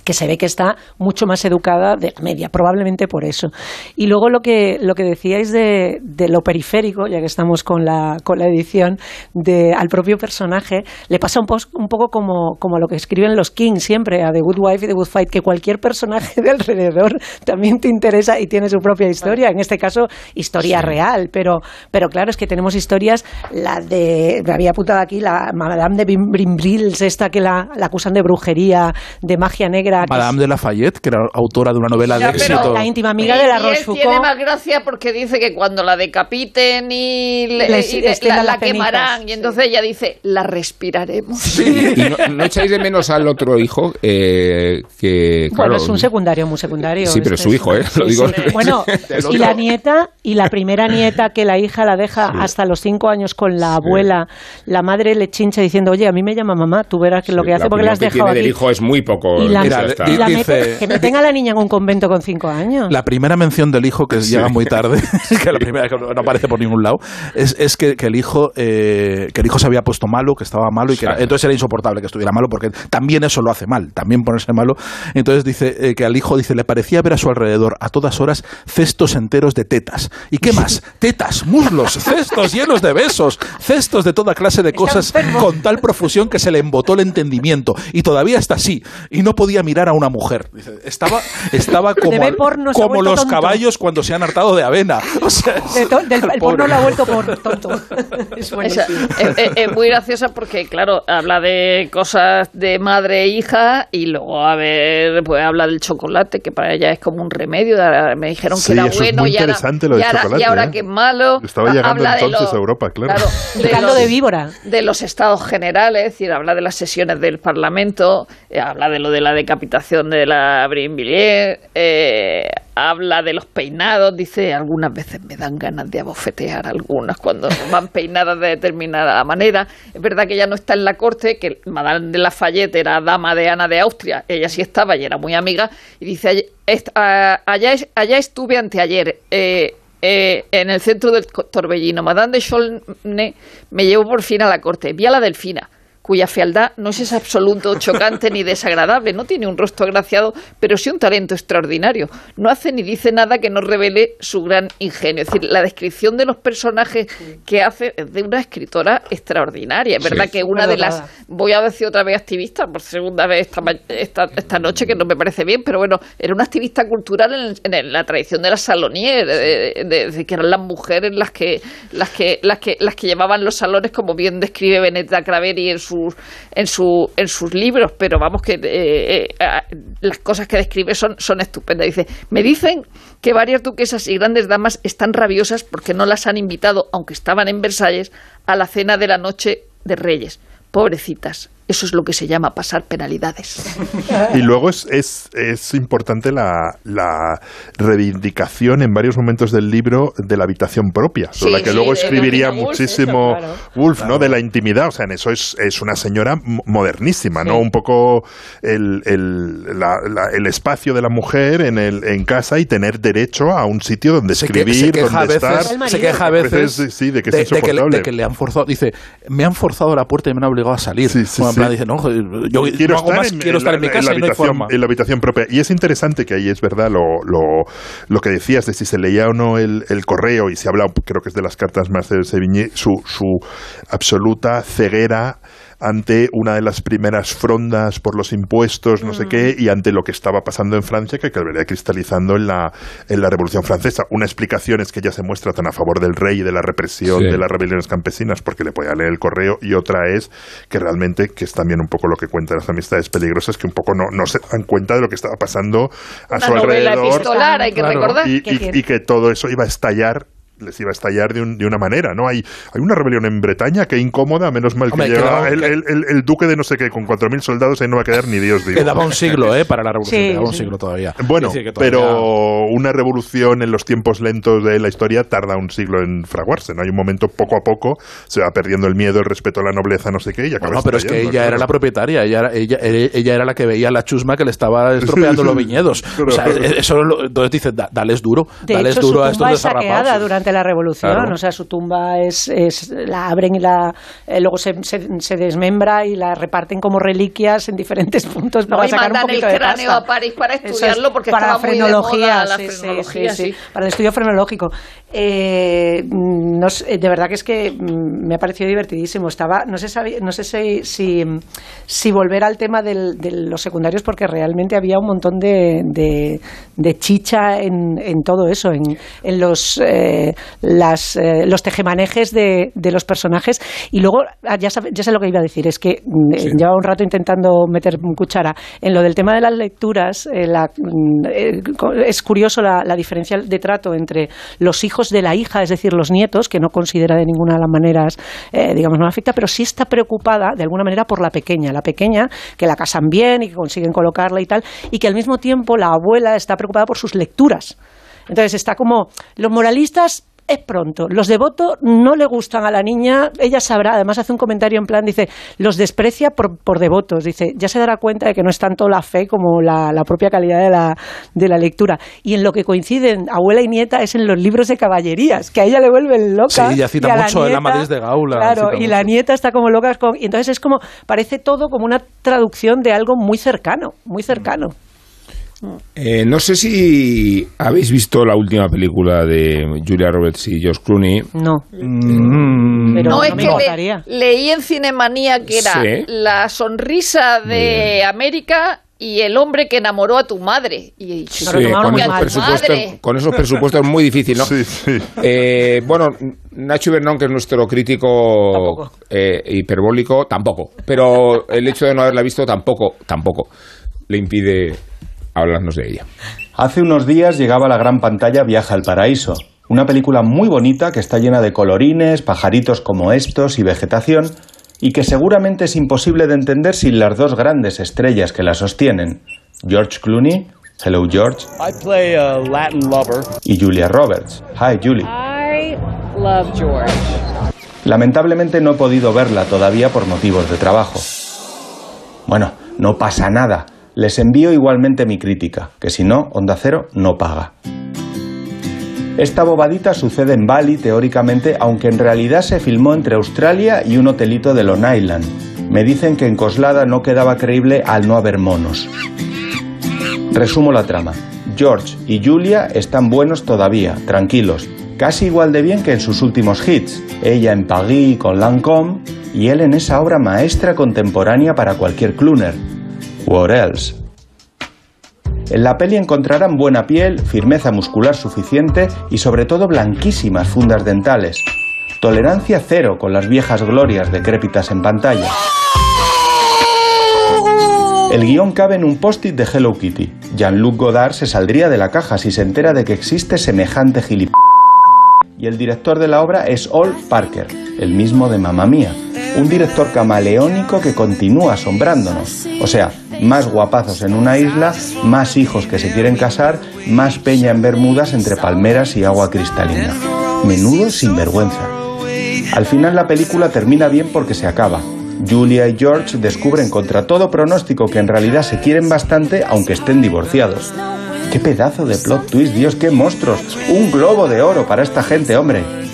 que se ve que está mucho más educada de la media, probablemente por eso. Y luego lo que, lo que decíais de, de lo periférico, ya que estamos con la, con la edición, de, al propio personaje, le pasa un, pos- un poco como, como lo que escriben los Kings siempre, a The Good Wife y The Good Fight, que cualquier personaje de alrededor también te interesa y tiene su propia historia, en este caso historia real, pero, pero claro, es que tenemos historias, la de, me había apuntado aquí, la Madame de Brim- Brimbrils, esta que la, la acusan de brujería, de magia negra, Madame de Lafayette, que era autora de una novela Ya, de éxito. la íntima amiga de la Rochefoucauld. tiene más gracia porque dice que cuando la decapiten y, le- Les y le- la, quemarán, y entonces ella dice, la respiraremos. ¿Y no, no echáis de menos al otro hijo? Eh, que, Bueno, es un secundario, muy secundario. Sí, pero Este su hijo, ¿eh? Lo sí, digo. sí. Bueno, y la nieta, y la primera nieta que la hija la deja hasta los cinco años con la abuela, la madre le chincha diciendo, oye, a mí me llama mamá, tú verás que lo que hace la porque la has dejado aquí. hijo es muy poco. Y la, Mira, y la mete- que meten a la niña en un convento con cinco años. La primera mención del hijo, que llega muy tarde, que la primera que no aparece por ningún lado, es, es que, que el hijo eh, que el hijo se había puesto malo, que estaba malo y que era- entonces era insoportable que estuviera malo porque también eso lo hace mal, también ponerse malo. Entonces dice eh, que al hijo dice le parecía ver a su alrededor a todas horas cestos enteros de tetas. ¿Y qué más? Tetas, muslos, cestos llenos de besos, cestos de toda clase de cosas con tal profusión que se le embotó el entendimiento y todavía está así y no podía mirar a una mujer. Dice, estaba estaba como, De al- como los tonto. caballos cuando se han hartado de avena. O sea, De to- del- el porno lo ha vuelto por tonto. Es es, es- es muy graciosa porque, claro, habla de cosas de madre e hija y luego, a ver, pues habla del chocolate, que para ella es como un remedio. Me dijeron Sí, que era eso es bueno muy y ahora, interesante lo del y ahora, chocolate, y ahora ¿eh? que es malo. Estaba llegando habla de entonces lo- a Europa, claro. de Caldo los- de víbora. de los estados generales, es decir, habla de las sesiones del Parlamento, eh, habla de lo de la decapitación de la Brinvilliers, eh, habla de los peinados, dice, algunas veces me dan ganas de abofetear algunas cuando van peinadas de determinada manera. Es verdad que ella no está en la corte, que Madame de Lafayette era dama de Ana de Austria, ella sí estaba y era muy amiga, y dice, "Allí- est- a- allá, allá estuve anteayer. Eh, eh, en el centro del Torbellino. Madame de Chaulnes me llevó por fin a la corte. Vi a la delfina, cuya fealdad no es ese absoluto chocante ni desagradable. No tiene un rostro agraciado, pero sí un talento extraordinario. No hace ni dice nada que no revele su gran ingenio. Es decir, la descripción de los personajes que hace es de una escritora extraordinaria. Es verdad Sí. que una de las, voy a decir otra vez activista, por segunda vez esta, esta, esta noche, que no me parece bien, pero bueno, era una activista cultural en, en la tradición de las salonier, de, de- de que eran las mujeres las que, las que, las que, las que llevaban los salones, como bien describe Benedetta Craveri en en su, en sus libros, pero vamos que eh, eh, las cosas que describe son, son estupendas. Dice, me dicen que varias duquesas y grandes damas están rabiosas porque no las han invitado, aunque estaban en Versalles, a la cena de la noche de Reyes. Pobrecitas, eso es lo que se llama pasar penalidades. Y luego es, es, es importante la, la reivindicación en varios momentos del libro de la habitación propia, sobre Sí, la que sí, luego de escribiría Woolf, muchísimo eso, claro. Woolf, ¿no? De la intimidad. O sea, en eso es, es una señora mo- modernísima, ¿no? Sí. Un poco el, el, la- la- el espacio de la mujer en, el, en casa y tener derecho a un sitio donde se, que- escribir, se queja a donde veces, estar. se queja a veces sí, sí, de que es de, que, le- de que le han forzado dice me han forzado la puerta y me han obligado a salir Sí, plan, dice no yo quiero no hago estar, más, en, quiero en estar la, en mi en casa la y no hay habitación, forma en la habitación propia. Y es interesante que ahí es verdad lo, lo, lo que decías de si se leía o no el, el correo y se habla, creo que es de las cartas más de Sevigné, su, su absoluta ceguera ante una de las primeras frondas por los impuestos, no sé Mm. qué, y ante lo que estaba pasando en Francia, que acabaría cristalizando en la, en la Revolución Francesa. Una explicación es que ella se muestra tan a favor del rey y de la represión Sí. de las rebeliones campesinas porque le podía leer el correo, y otra es que realmente, que es también un poco lo que cuentan las amistades peligrosas, que un poco no, no se dan cuenta de lo que estaba pasando a Una su alrededor. epistolar, hay que Claro, recordar. Y, Qué y- cierto. y que todo eso iba a estallar les iba a estallar de, un- de una manera, ¿no? Hay, hay una rebelión en Bretaña que incómoda, menos mal que Hombre, llega quedaba- el, el- el- el duque de no sé qué, con 4.000 soldados, ahí no va a quedar ni Dios vivo. Quedaba un siglo, ¿eh? Para la revolución. Sí, quedaba un siglo todavía. Bueno, todavía- pero una revolución en los tiempos lentos de la historia tarda un siglo en fraguarse, ¿no? Hay un momento poco a poco, se va perdiendo el miedo, el respeto a la nobleza, no sé qué, y acaba No, pero es que ella era la propietaria, ella era, ella, ella era la que veía la chusma que le estaba estropeando los viñedos. O sea, eso lo- entonces dice, "Da- dales duro, De dales hecho, duro a estos desarrapados. durante la revolución, Claro. o sea, su tumba es, es la abren y la eh, luego se, se, se desmembra y la reparten como reliquias en diferentes puntos No, para y sacar un mandan el poquito de cráneo pasta. a París para es estudiarlo porque para estaba muy de moda la sí, sí, frenología, sí, sí, sí. para el estudio frenológico. Eh, no de verdad que es que mm, me ha parecido divertidísimo. Estaba, no sé, no sé si, si, si volver al tema del- de los secundarios porque realmente había un montón de, de, de chicha en, en todo eso, en, en los, eh, las, eh, los tejemanejes de, de los personajes. Y luego, ah, ya, sabe- ya sé lo que iba a decir, es que mm, eh, llevaba un rato intentando meter cuchara. En lo del tema de las lecturas, eh, la- mm, eh, es curioso la, la diferencia de trato entre los hijos de la hija, es decir, los nietos, que no considera de ninguna de las maneras, eh, digamos, no afecta, pero sí está preocupada de alguna manera por la pequeña. La pequeña, que la casan bien y que consiguen colocarla y tal, y que al mismo tiempo la abuela está preocupada por sus lecturas. Entonces está como, los moralistas es pronto. Los devotos no le gustan a la niña, ella sabrá, además hace un comentario en plan, dice, los desprecia por, por devotos, dice, ya se dará cuenta de que no es tanto la fe como la, la propia calidad de la, de la lectura. Y en lo que coinciden abuela y nieta es en los libros de caballerías, que a ella le vuelven loca. Sí, ella cita y a la mucho el nieta- de Gaula, Claro, y la nieta está como loca con... Y entonces es como, parece todo como una traducción de algo muy cercano, muy cercano. Eh, no sé si habéis visto la última película de Julia Roberts y George Clooney. No. Mm. Pero no, no es me que le- leí en Cinemanía que era Sí. la sonrisa de América y el hombre que enamoró a tu madre. Y Sí, "Pero con, esos tu presupuestos, madre". con esos presupuestos muy difícil, ¿no? Sí, sí. Eh, bueno, Nacho Ibernón, que es nuestro crítico eh, hiperbólico, tampoco. Pero el hecho de no haberla visto tampoco, tampoco le impide hablarnos de ella. Hace unos días llegaba a la gran pantalla Viaja al Paraíso, una película muy bonita que está llena de colorines, pajaritos como estos y vegetación, y que seguramente es imposible de entender sin las dos grandes estrellas que la sostienen, George Clooney, Hello George, I play a Latin lover. y Julia Roberts, Hi Julie. I love George. Lamentablemente no he podido verla todavía por motivos de trabajo. Bueno, no pasa nada. Les envío igualmente mi crítica, que si no, Onda Cero no paga. Esta bobadita sucede en Bali teóricamente, aunque en realidad se filmó entre Australia y un hotelito de Long Island. Me dicen que en Coslada no quedaba creíble al no haber monos. Resumo la trama. George y Julia están buenos todavía, tranquilos, casi igual de bien que en sus últimos hits, ella en Pagui con Lancôme y él en esa obra maestra contemporánea para cualquier cluner, What Else. En la peli encontrarán buena piel, firmeza muscular suficiente y sobre todo blanquísimas fundas dentales. Tolerancia cero con las viejas glorias decrépitas en pantalla. El guion cabe en un post-it de Hello Kitty. Jean-Luc Godard se saldría de la caja si se entera de que existe semejante gilip... Y el director de la obra es Ol Parker, el mismo de Mamma Mía. Un director camaleónico que continúa asombrándonos. O sea, más guapazos en una isla, más hijos que se quieren casar, más peña en Bermudas entre palmeras y agua cristalina. Menudo sinvergüenza. Al final la película termina bien porque se acaba. Julia y George descubren contra todo pronóstico que en realidad se quieren bastante aunque estén divorciados. ¡Qué pedazo de plot twist, Dios, qué monstruos! Un globo de oro para esta gente, hombre.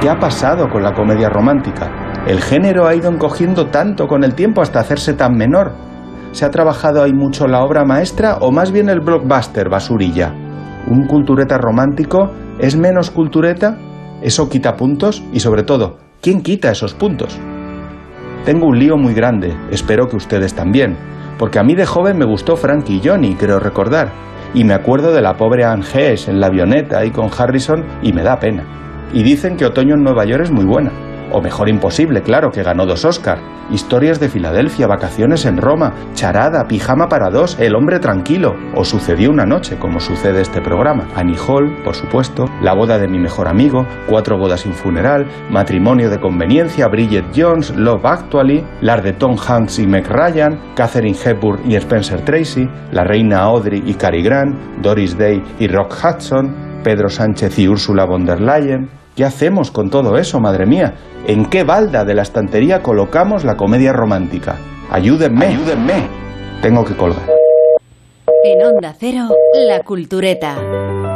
¿Qué ha pasado con la comedia romántica? ¿El género ha ido encogiendo tanto con el tiempo hasta hacerse tan menor? ¿Se ha trabajado ahí mucho la obra maestra o más bien el blockbuster basurilla? ¿Un cultureta romántico es menos cultureta? ¿Eso quita puntos? Y sobre todo, ¿quién quita esos puntos? Tengo un lío muy grande, espero que ustedes también, porque a mí de joven me gustó Frankie y Johnny, creo recordar, y me acuerdo de la pobre Anne en la avioneta y con Harrison y me da pena. Y dicen que Otoño en Nueva York es muy buena. O mejor imposible, claro, que ganó dos Oscar. Historias de Filadelfia, vacaciones en Roma, charada, pijama para dos, el hombre tranquilo. O sucedió una noche, como sucede este programa. Annie Hall, por supuesto, la boda de mi mejor amigo, cuatro bodas sin funeral, matrimonio de conveniencia, Bridget Jones, Love Actually, las de Tom Hanks y Meg Ryan, Catherine Hepburn y Spencer Tracy, la reina Audrey y Cary Grant, Doris Day y Rock Hudson, Pedro Sánchez y Úrsula von der Leyen. ¿Qué hacemos con todo eso, madre mía? ¿En qué balda de la estantería colocamos la comedia romántica? Ayúdenme, ayúdenme. Tengo que colgar. En Onda Cero, La Cultureta.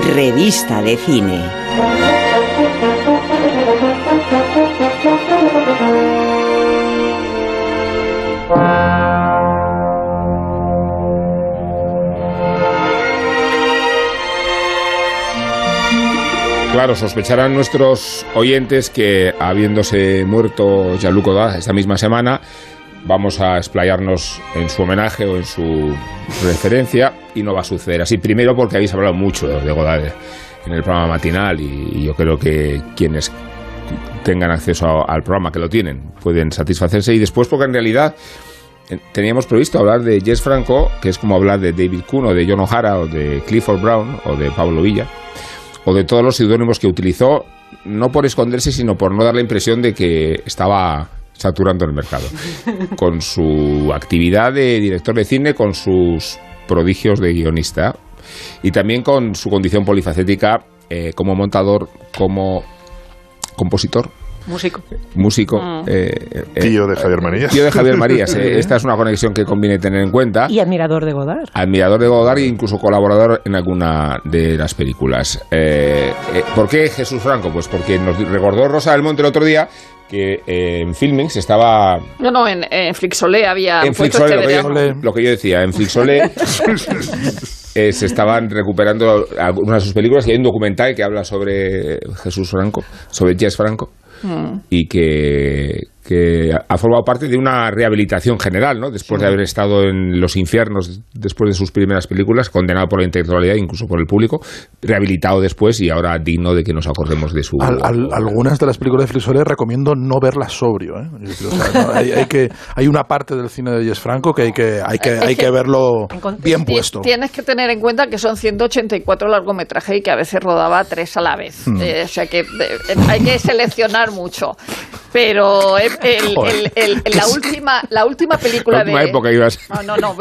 Revista de cine. Claro, sospecharán nuestros oyentes que, habiéndose muerto Jean-Luc Godard esta misma semana, vamos a explayarnos en su homenaje o en su referencia y no va a suceder así. Primero porque habéis hablado mucho de Godard en el programa matinal y, y yo creo que quienes tengan acceso a- al programa, que lo tienen, pueden satisfacerse. Y después porque en realidad eh, teníamos previsto hablar de Jess Franco, que es como hablar de David Kuhn o de John O'Hara o de Clifford Brown o de Pablo Villa o de todos los seudónimos que utilizó, no por esconderse, sino por no dar la impresión de que estaba saturando el mercado. Con su actividad de director de cine, con sus prodigios de guionista y también con su condición polifacética eh, como montador, como compositor, Músico. músico. Mm. eh, eh, Tío de Javier Marías. Tío de Javier Marías. eh. Esta es una conexión que conviene tener en cuenta Y admirador de Godard. admirador de Godard e incluso colaborador en alguna de las películas. Eh, eh, ¿Por qué Jesús Franco? Pues porque nos recordó Rosa del Monte el otro día que eh, en filming se estaba No, no, en, en Flixolé había en Flixolé, este lo, que verano. yo, lo que yo decía, en Flixolé eh, se estaban recuperando algunas de sus películas y hay un documental que habla sobre Jesús Franco, sobre Jess Franco Mm. y que, que ha formado parte de una rehabilitación general, ¿no? Después de haber estado en los infiernos después de sus primeras películas, condenado por la intelectualidad, incluso por el público, rehabilitado después y ahora digno de que nos acordemos de su... Al- al- algunas de las películas de Flixolé recomiendo no verlas sobrio. ¿eh? Yo creo, o sea, no, hay, hay que, hay una parte del cine de Jess Franco que hay que, hay que, hay que- que verlo bien puesto. Tienes que tener en cuenta que son 184 largometrajes y que a veces rodaba tres a la vez. Hmm. Eh, o sea que de- hay que seleccionar mucho. Pero el- el- Joder. el- el- la, última, la última película La última de... época ibas. No, no, no,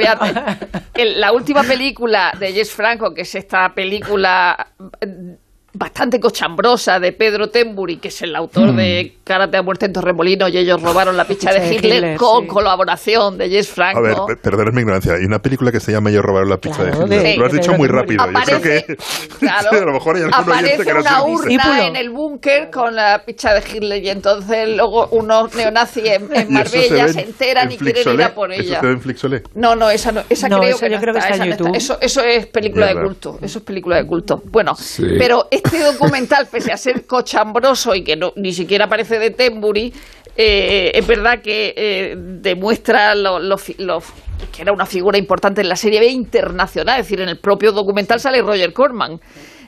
la última película de Jess Franco, que es esta película eh, bastante cochambrosa de Pedro Temburi, que es el autor Mm. de Karate a muerte en Torremolino y ellos robaron la picha de Sí, Hitler, Hitler, con sí. colaboración de Jess Franco. A ver, pe- perdonad mi ignorancia. Hay una película que se llama Ellos robaron la pizza Claro, de Hitler. de- Lo has dicho muy rápido. Yo creo Aparece- que Claro. a lo mejor hay Aparece que una se urna en el búnker con la picha de Hitler y entonces luego unos neonazis en, en eso se Marbella se, en- enteran en y quieren ir Flixolé. a por Eso ella. se ve en Flixolé. No, no, esa, no, esa No, creo esa que yo no creo que está, está en esa no YouTube. Eso, eso es película de culto, eso es película de culto. Bueno, Sí. pero este documental, pese a ser cochambroso y que no, ni siquiera aparece de Tembury, eh, es verdad que eh, demuestra lo, lo lo- que era una figura importante en la serie B internacional, es decir, en el propio documental sale Roger Corman,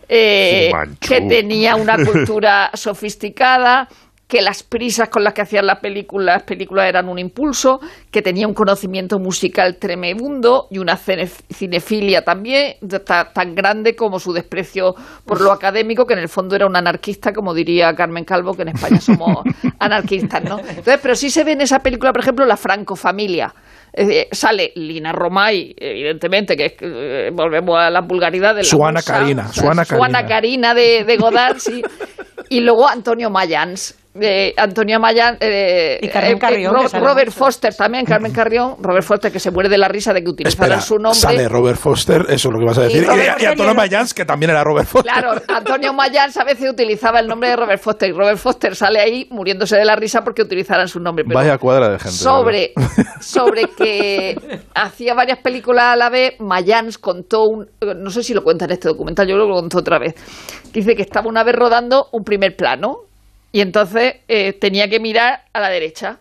eh, que tenía una cultura sofisticada, que las prisas con las que hacían las películas, las películas eran un impulso, que tenía un conocimiento musical tremendo y una cine- cinefilia también ta- tan grande como su desprecio por lo académico, que en el fondo era un anarquista, como diría Carmen Calvo, que en España somos anarquistas, ¿no? Entonces, pero sí se ve en esa película, por ejemplo, La Franco Familia. Eh, sale Lina Romay, evidentemente, que es, eh, volvemos a la vulgaridad de la Suana Carina, o sea, Suana Suana Carina de, de Godard, sí. Y luego Antonio Mayans. Eh, Antonio Mayans. eh, Y Carmen eh, Carrión, Robert. Foster también, Carmen Carrión. Robert Foster que se muere de la risa de que utilizaran su nombre. sale Robert Foster, eso es lo que vas a decir. Y Antonio Mayans, que también era Robert Foster. Claro, Antonio Mayans a veces utilizaba el nombre de Robert Foster y Robert Foster sale ahí muriéndose de la risa porque utilizaran su nombre. Pero Vaya cuadra de gente. sobre, sobre que hacía varias películas a la vez, Mayans contó un, no sé si lo cuenta en este documental, yo lo contó otra vez. Dice que estaba una vez rodando un primer plano y entonces eh, tenía que mirar a la derecha.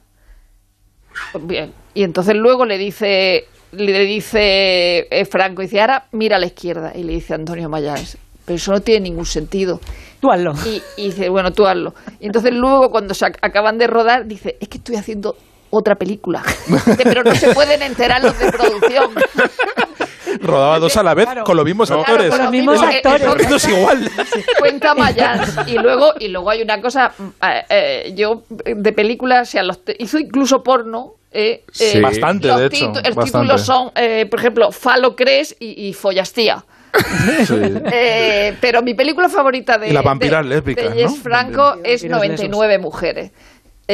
Bien. Y entonces luego le dice, le dice eh, Franco, dice, ahora mira a la izquierda. Y le dice Antonio Mayans, pero eso no tiene ningún sentido. Tú hazlo. Y, y dice, bueno, tú hazlo. Y entonces luego cuando se ac- acaban de rodar, dice, es que estoy haciendo otra película. Pero no se pueden enterar los de producción. Rodaba dos a la vez con los mismos Claro, actores. con los mismos El- el actores. reparto es igual. Cuenta Mayans. Y luego, y luego hay una cosa, mm, eh, eh, yo eh, de películas, o sea, los te- hizo incluso porno. eh, Sí. eh, Bastante, los de hecho, El bastante. título son, eh, por ejemplo, Falo crees y, y Follastía. Eh, pero mi película favorita de, Y las vampiras de- lésbicas, de. Franco es Vampiros 99 mujeres.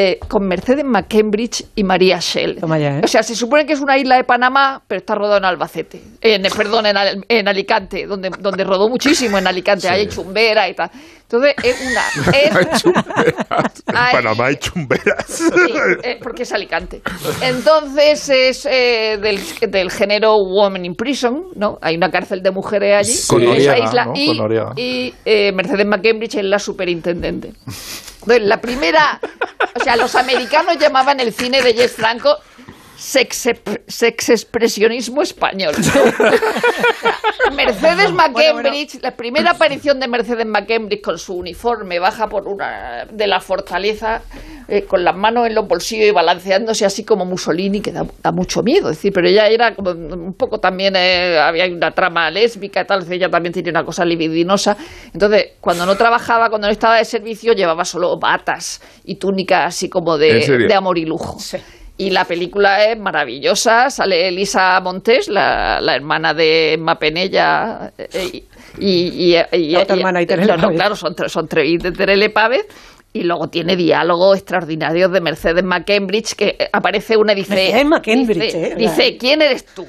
Eh, con Mercedes McCambridge y María Shell. ¿eh? O sea, se supone que es una isla de Panamá, pero está rodado en Albacete. En, perdón, en, en Alicante, donde, donde rodó muchísimo en Alicante. Hay chumbera y tal. Entonces, es una... Es, En Ay. Panamá hay chumberas. Sí, eh, porque es Alicante. Entonces es eh, del, del género Woman in Prison, ¿no? Hay una cárcel de mujeres allí, Con en esa isla, ¿no? y, Con Noriega. y, eh, Mercedes McCambridge es la superintendente. Entonces, la primera, o sea, los americanos llamaban el cine de Jess Franco sex, expresionismo español. Mercedes McCambridge, la primera aparición de Mercedes McCambridge con su uniforme baja por una de la fortaleza eh, con las manos en los bolsillos y balanceándose así como Mussolini, que da, da mucho miedo. Es decir, pero ella era como un poco también, eh, había una trama lésbica y tal, ella también tiene una cosa libidinosa. Entonces, cuando no trabajaba, cuando no estaba de servicio, llevaba solo batas y túnicas así como ¿En de, de amor y lujo. Y la película es maravillosa. Sale Elisa Montes, la, la hermana de Emma Penella. eh, y, y, La otra y- hermana y Terele no, claro, son, son tre- y de Terele Pávez. Y luego tiene diálogos extraordinarios de Mercedes McCambridge, que eh, aparece una y dice... Mercedes McCambridge, dice, eh, dice, ¿quién eres tú?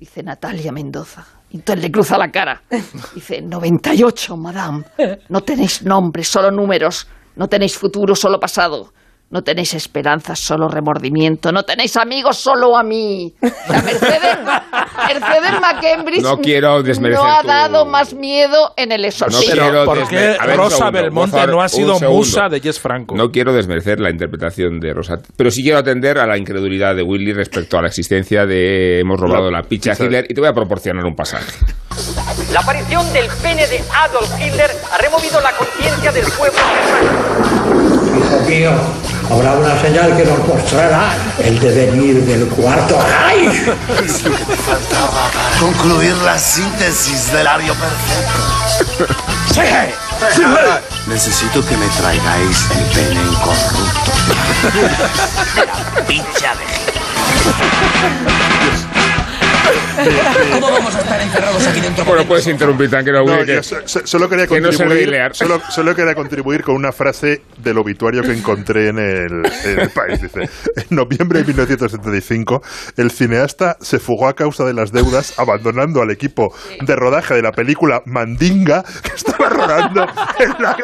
Dice Natalia Mendoza. Y entonces le cruza la cara. Dice, 98, madame. No tenéis nombre, solo números. No tenéis futuro, solo pasado. No tenéis esperanza, solo remordimiento. No tenéis amigos, solo a mí. La Mercedes, Mercedes McCambridge No quiero desmerecer no ha tu- dado más miedo en el No exorcismo. quiero ¿por qué Rosa segundo, Belmonte favor, no ha sido musa de Jess Franco? No quiero desmerecer la interpretación de Rosa, pero sí quiero atender a la incredulidad de Willy respecto a la existencia de hemos robado la, picha a Hitler y te voy a proporcionar un pasaje. La aparición del pene de Adolf Hitler ha removido la conciencia del pueblo alemán. Hijo mío, habrá una señal que nos mostrará el devenir del cuarto Reich. Es lo que me faltaba para concluir la síntesis del ario perfecto. ¡Sí! ¡Sí! Necesito que me traigáis el pene incorrupto. La pincha ¿Cómo vamos a estar encerrados aquí dentro? Bueno, puedes interrumpir, tranquilo, No, que, so- so- solo quería que no solo, solo quería contribuir con una frase del obituario que encontré en el, en el país. Dice, en noviembre de 1975, el cineasta se fugó a causa de las deudas, abandonando al equipo de rodaje de la película Mandinga, que estaba rodando en la,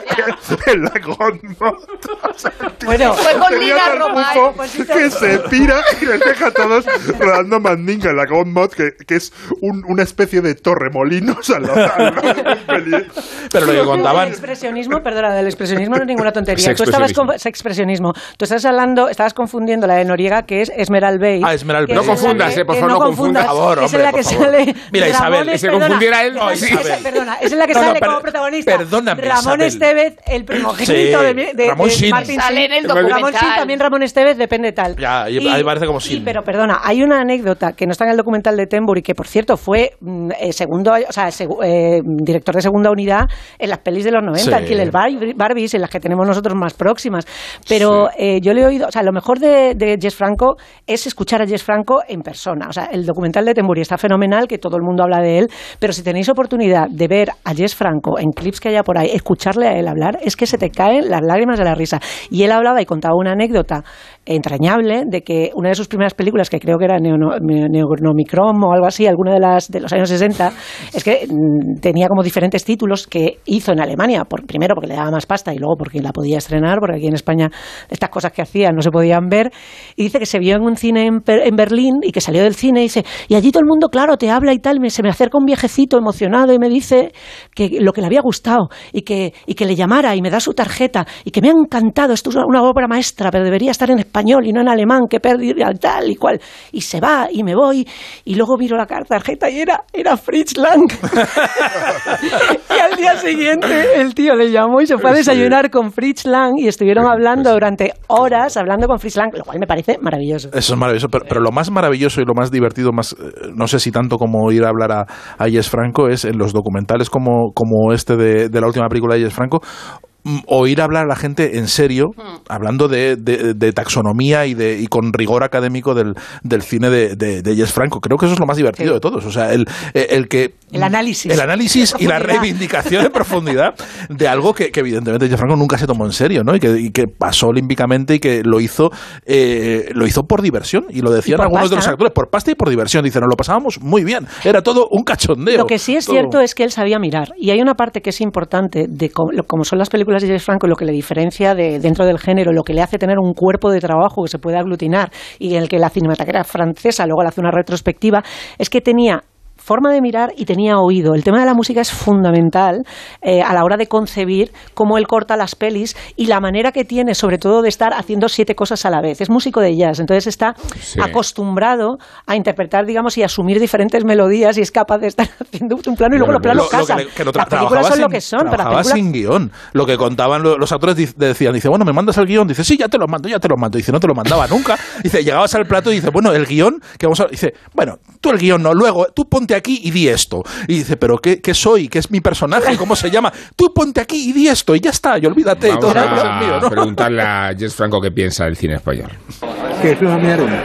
en la el tío Bueno, Fue con tal Romay. bufo que se pira y les deja a todos rodando Mandinga en la Godmont, que, que es un- una especie de torremolinos al lado, al lado de Montpellier. Pero lo que contaban... El expresionismo, perdona, del expresionismo no es ninguna tontería. Es Tú estabas expresionismo. con, es expresionismo. Tú estás hablando, estabas confundiendo la de Noriega, que es Esmeral Bey. Ah, Esmeral Bey. es No confundas, eh, por favor, no confundas. Por favor, es en la hombre, que sale. Mira, Isabel, que se confundiera él, no, es- Isabel. es- Perdona, es en la que sale como protagonista. perdóname, Ramón. Estevez, el primogénito Sí, de, Ramón Shin. Martin Sale en el. Ramón documental. Shin, también Ramón Estevez, depende tal. Ya, ahí- parece como Shin. Pero perdona, hay una anécdota que no está en el documental de Tembury, que por cierto fue mm, eh, segundo, o sea, eh, director de segunda unidad en las pelis de los 90, Sí. el Killer Bar- Barbies, en las que tenemos nosotros más próximas. Pero eh, yo le he oído, o sea, lo mejor de, de Jess Franco es escuchar a Jess Franco en persona. O sea, el documental de Tembury está fenomenal, que todo el mundo habla de él, pero si tenéis oportunidad de ver a Jess Franco en clips que haya por ahí, escucharle a él hablar, es que se te caen las lágrimas de la risa. Y él hablaba y contaba una anécdota entrañable de que una de sus primeras películas, que creo que era Neono- Ne- Neonomicron o algo así, alguna de las de los años 60, es que mm, tenía como diferentes títulos que hizo en Alemania, por, primero porque le daba más pasta y luego porque la podía estrenar, porque aquí en España estas cosas que hacía no se podían ver, y dice que se vio en un cine en, en Berlín y que salió del cine y dice, y allí todo el mundo, claro, te habla y tal, me, se me acerca un viejecito emocionado y me dice que lo que le había gustado y que, y que le llamara y me da su tarjeta y que me ha encantado, esto es una obra maestra, pero debería estar en español y no en alemán, que perdí tal y cual. Y se va y me voy y luego miro la tarjeta y era, era Fritz Lang. y al día siguiente el tío le llamó y se fue a desayunar con Fritz Lang y estuvieron hablando durante horas, hablando con Fritz Lang, lo cual me parece maravilloso. Eso es maravilloso, pero, pero lo más maravilloso y lo más divertido, más eh, no sé si tanto como ir a hablar a, a Jess Franco, es en los documentales como, como este de, de la última película de Jess Franco, oír hablar a la gente en serio, hablando de, de- de taxonomía y, de, y con rigor académico del, del cine de, de, de Jess Franco. Creo que eso es lo más divertido de todos. O sea, el, eh, el que El análisis. el análisis y la reivindicación en profundidad de algo que, que evidentemente Jess Franco nunca se tomó en serio, ¿no? Y que, y que pasó olímpicamente y que lo hizo eh, lo hizo por diversión y lo decían algunos de los actores por pasta y por diversión. Dicen, nos lo pasábamos muy bien. Era todo un cachondeo. Lo que sí es Todo- cierto es que él sabía mirar. Y hay una parte que es importante de lo- como son las películas de Franco, lo que le diferencia de dentro del género, lo que le hace tener un cuerpo de trabajo que se puede aglutinar y en el que la cinematografía francesa luego le hace una retrospectiva, es que tenía forma de mirar y tenía oído. El tema de la música es fundamental eh, a la hora de concebir cómo él corta las pelis y la manera que tiene, sobre todo, de estar haciendo siete cosas a la vez. Es músico de jazz, entonces está Sí. acostumbrado a interpretar, digamos, y asumir diferentes melodías y es capaz de estar haciendo un plano y luego los planos Lo- lo que casan. le- que tra- las películas son lo sin- que son. Pero películas sin guion. Lo que contaban lo- los actores decían, dice, bueno, me mandas el guion. Dice, sí, ya te lo mando, ya te lo mando. Dice, no te lo mandaba nunca. Dice, llegabas al plato y dice, bueno, el guion, que vamos a... Dice, bueno, tú el guion no, luego tú ponte aquí y di esto. Y dice, pero ¿qué, qué soy? ¿Qué es mi personaje? ¿Cómo se llama? Tú ponte aquí y di esto y ya está, y olvídate. y Vamos todo demás es a mío, ¿no? preguntarle a Jess Franco qué piensa del cine español. Que es una mierda.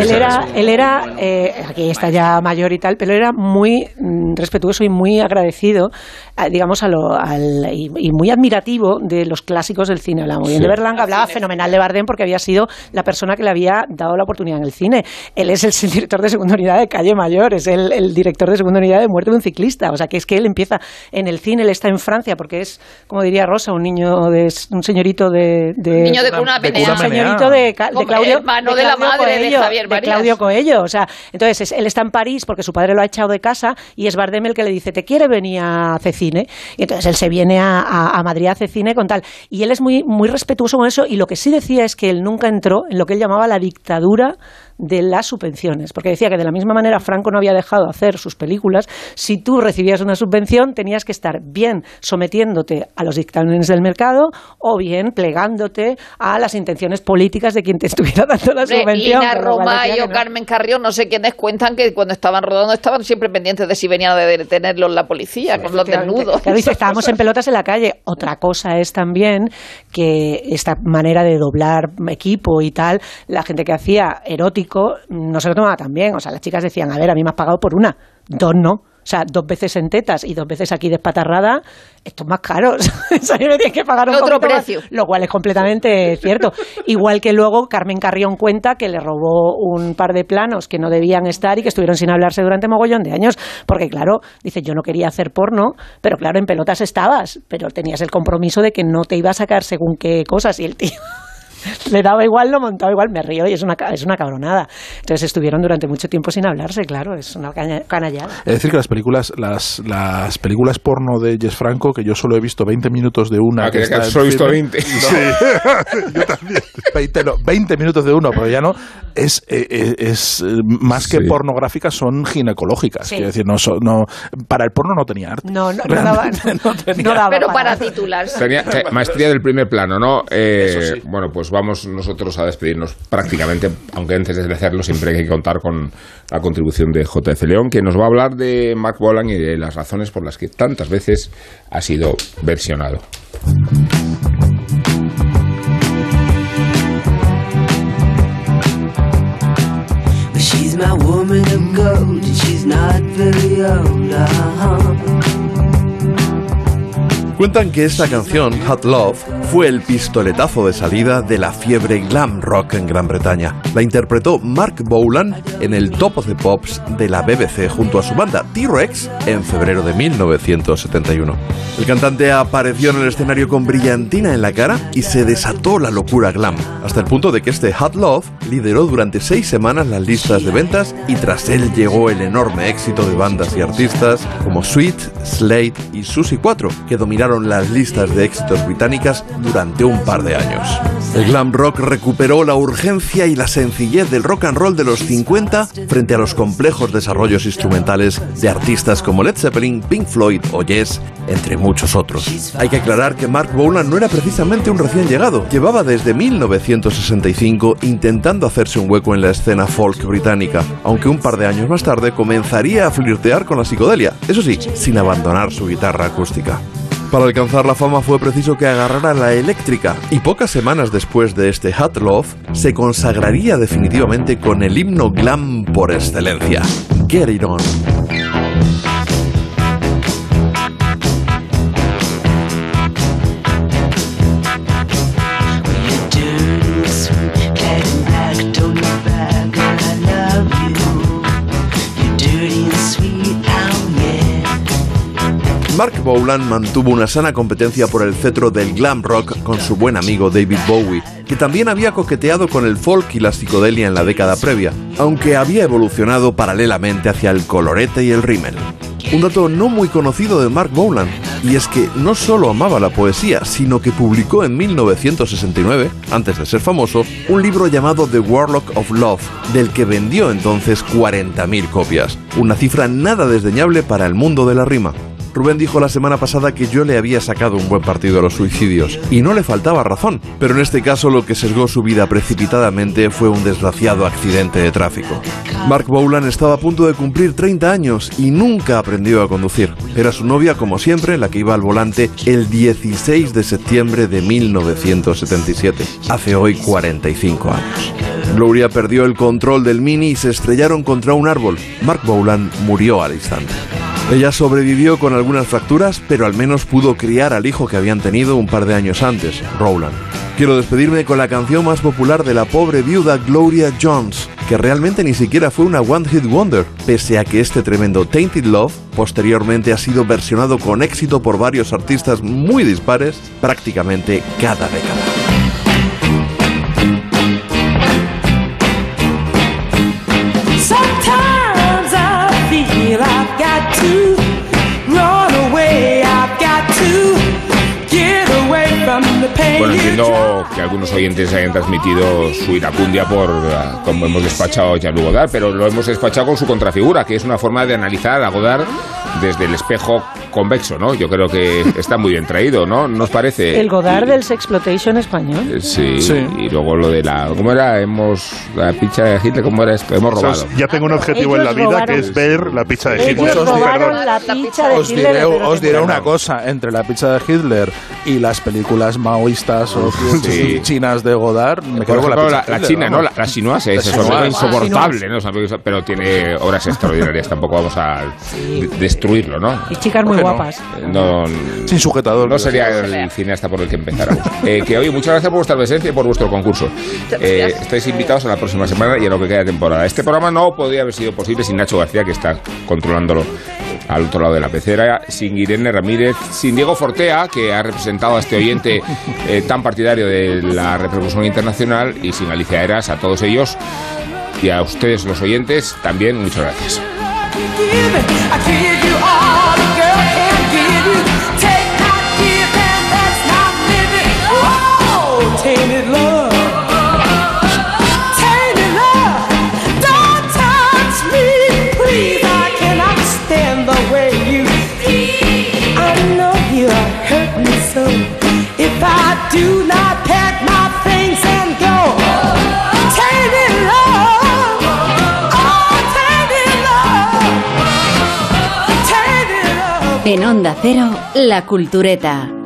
Él era, él era eh, aquí está ya mayor y tal, pero era muy mm, respetuoso y muy agradecido, a- digamos, a lo, al, y, y muy admirativo de los clásicos del cine. Hablaba muy bien Sí. de Berlanga, hablaba fenomenal de Bardem porque había sido la persona que le había dado la oportunidad en el cine. Él es el director de segunda unidad de Calle Mayor, es el, el director de segunda unidad de Muerte de un ciclista. O sea, que es que él empieza en el cine, él está en Francia porque es, como diría Rosa, un niño de, un señorito de, de Niño de cuna de un señorito de, de Claudio, hermano de la madre de Javier Marías. Claudio Coello. O sea, entonces es- él está en París porque su padre lo ha echado de casa y es Bardem el que le dice, ¿te quiere venir a hacer cine? Y entonces él se viene a, a- a Madrid a hacer cine con tal. Y él es muy, muy respetuoso con eso y lo que sí decía es que él nunca entró en lo que él llamaba la dictadura de las subvenciones, porque decía que de la misma manera Franco no había dejado hacer sus películas, si tú recibías una subvención tenías que estar bien sometiéndote a los dictámenes del mercado o bien plegándote a las intenciones políticas de quien te estuviera dando la subvención. Ina con lo cual Roma decía y que o no. Carmen Carrión, no sé quiénes cuentan que cuando estaban rodando estaban siempre pendientes de si venían a detenerlos la policía con los desnudos. Claro, dice, estábamos en pelotas en la calle. Otra cosa es también que esta manera de doblar equipo y tal, la gente que hacía erótico no se lo tomaba tan bien. O sea, las chicas decían, a ver, a mí me has pagado por una, dos no. O sea, dos veces en tetas y dos veces aquí despatarrada, esto es más caro. O sea, a mí me tienes que pagar un Otro más, precio. lo cual es completamente cierto. Igual que luego Carmen Carrión cuenta que le robó un par de planos que no debían estar y que estuvieron sin hablarse durante mogollón de años, porque claro, dice, yo no quería hacer porno, pero claro, en pelotas estabas, pero tenías el compromiso de que no te iba a sacar según qué cosas y el tío le daba igual, lo montaba igual, me río y es una, ca- es una cabronada. Entonces estuvieron durante mucho tiempo sin hablarse, claro, es una caña- canallada. Es decir, que las películas, las, las películas porno de Jess Franco, que yo solo he visto 20 minutos de una. Ah, que está solo he visto cine. 20. No. yo también. 20, no, 20 minutos de uno, pero ya no. Es, eh, eh, es eh, más que Sí. pornográficas, son ginecológicas. Sí. Quiero decir, no, son- no, para el porno no tenía arte. No, no, no daba, no daba Pero para- para titularse. Tenía- te- maestría del primer plano, ¿no? Eh, Bueno, pues vamos nosotros a despedirnos prácticamente, aunque antes de hacerlo siempre hay que contar con la contribución de JF León, que nos va a hablar de Mark Bolan y de las razones por las que tantas veces ha sido versionado. Cuentan que esta canción, Hot Love, fue el pistoletazo de salida de la fiebre glam rock en Gran Bretaña. La interpretó Mark Bolan en el Top of the Pops de la BBC junto a su banda T-Rex en febrero de 1971. El cantante apareció en el escenario con brillantina en la cara y se desató la locura glam, hasta el punto de que este Hot Love lideró durante seis semanas las listas de ventas y tras él llegó el enorme éxito de bandas y artistas como Sweet, Slade y Susie 4, que dominaron las listas de éxitos británicas durante un par de años. El glam rock recuperó la urgencia y la sencillez del rock and roll de los 50 frente a los complejos desarrollos instrumentales de artistas como Led Zeppelin, Pink Floyd o Yes, entre muchos otros. Hay que aclarar que Mark Bolan no era precisamente un recién llegado. Llevaba desde 1965 intentando hacerse un hueco en la escena folk británica, aunque un par de años más tarde comenzaría a flirtear con la psicodelia, eso sí, sin abandonar su guitarra acústica. Para alcanzar la fama fue preciso que agarrara la eléctrica y pocas semanas después de este Hot Love se consagraría definitivamente con el himno glam por excelencia, Get It On. Mark Bolan mantuvo una sana competencia por el cetro del glam rock con su buen amigo David Bowie, que también había coqueteado con el folk y la psicodelia en la década previa, aunque había evolucionado paralelamente hacia el colorete y el rímel. Un dato no muy conocido de Mark Bolan, y es que no solo amaba la poesía, sino que publicó en 1969, antes de ser famoso, un libro llamado The Warlock of Love, del que vendió entonces 40.000 copias, una cifra nada desdeñable para el mundo de la rima. Rubén dijo la semana pasada que yo le había sacado un buen partido a los suicidios, y no le faltaba razón, pero en este caso lo que sesgó su vida precipitadamente fue un desgraciado accidente de tráfico. Mark Bolan estaba a punto de cumplir 30 años y nunca aprendió a conducir. Era su novia, como siempre, la que iba al volante el 16 de septiembre de 1977, hace hoy 45 años. Gloria perdió el control del Mini y se estrellaron contra un árbol. Mark Bolan murió al instante. Ella sobrevivió con algunas fracturas, pero al menos pudo criar al hijo que habían tenido un par de años antes, Rowland. Quiero despedirme con la canción más popular de la pobre viuda Gloria Jones, que realmente ni siquiera fue una One Hit Wonder, pese a que este tremendo Tainted Love posteriormente ha sido versionado con éxito por varios artistas muy dispares prácticamente cada década. Bueno, entiendo que algunos oyentes hayan transmitido su iracundia por ah, cómo hemos despachado a Jean-Luc Godard, pero lo hemos despachado con su contrafigura, que es una forma de analizar a Godard desde el espejo convexo, ¿no? Yo creo que está muy bien traído, ¿no? ¿Nos parece? El Godard del Sexploitation español. Sí, y luego lo de la... ¿Cómo era? Hemos... La picha de Hitler, ¿cómo era esto? Hemos robado. Ya tengo un objetivo en la vida que es ver la pizza de Ellos Hitler. robaron la pizza de Os Hitler. diré, os diré una cosa, entre la pizza de Hitler y las películas maoístas o Sí. chinas de Godard, me quedo con la pizza la, la china, ¿no? La, la es chinoise. insoportable, ¿no? Pero tiene obras extraordinarias, tampoco vamos a de- destruirlo, ¿no? Y chicas muy. Guapas. No, Sin sujetador. no sería el cineasta por el que empezáramos. Eh, que oye, muchas gracias por vuestra presencia y por vuestro concurso. Eh, estáis invitados a la próxima semana y a lo que queda de temporada. Este programa no podría haber sido posible sin Nacho García, que está controlándolo al otro lado de la pecera, sin Irene Ramírez, sin Diego Fortea, que ha representado a este oyente eh, tan partidario de la repercusión internacional, y sin Alicia Eras, a todos ellos y a ustedes los oyentes también muchas gracias. En Onda Cero, La Cultureta.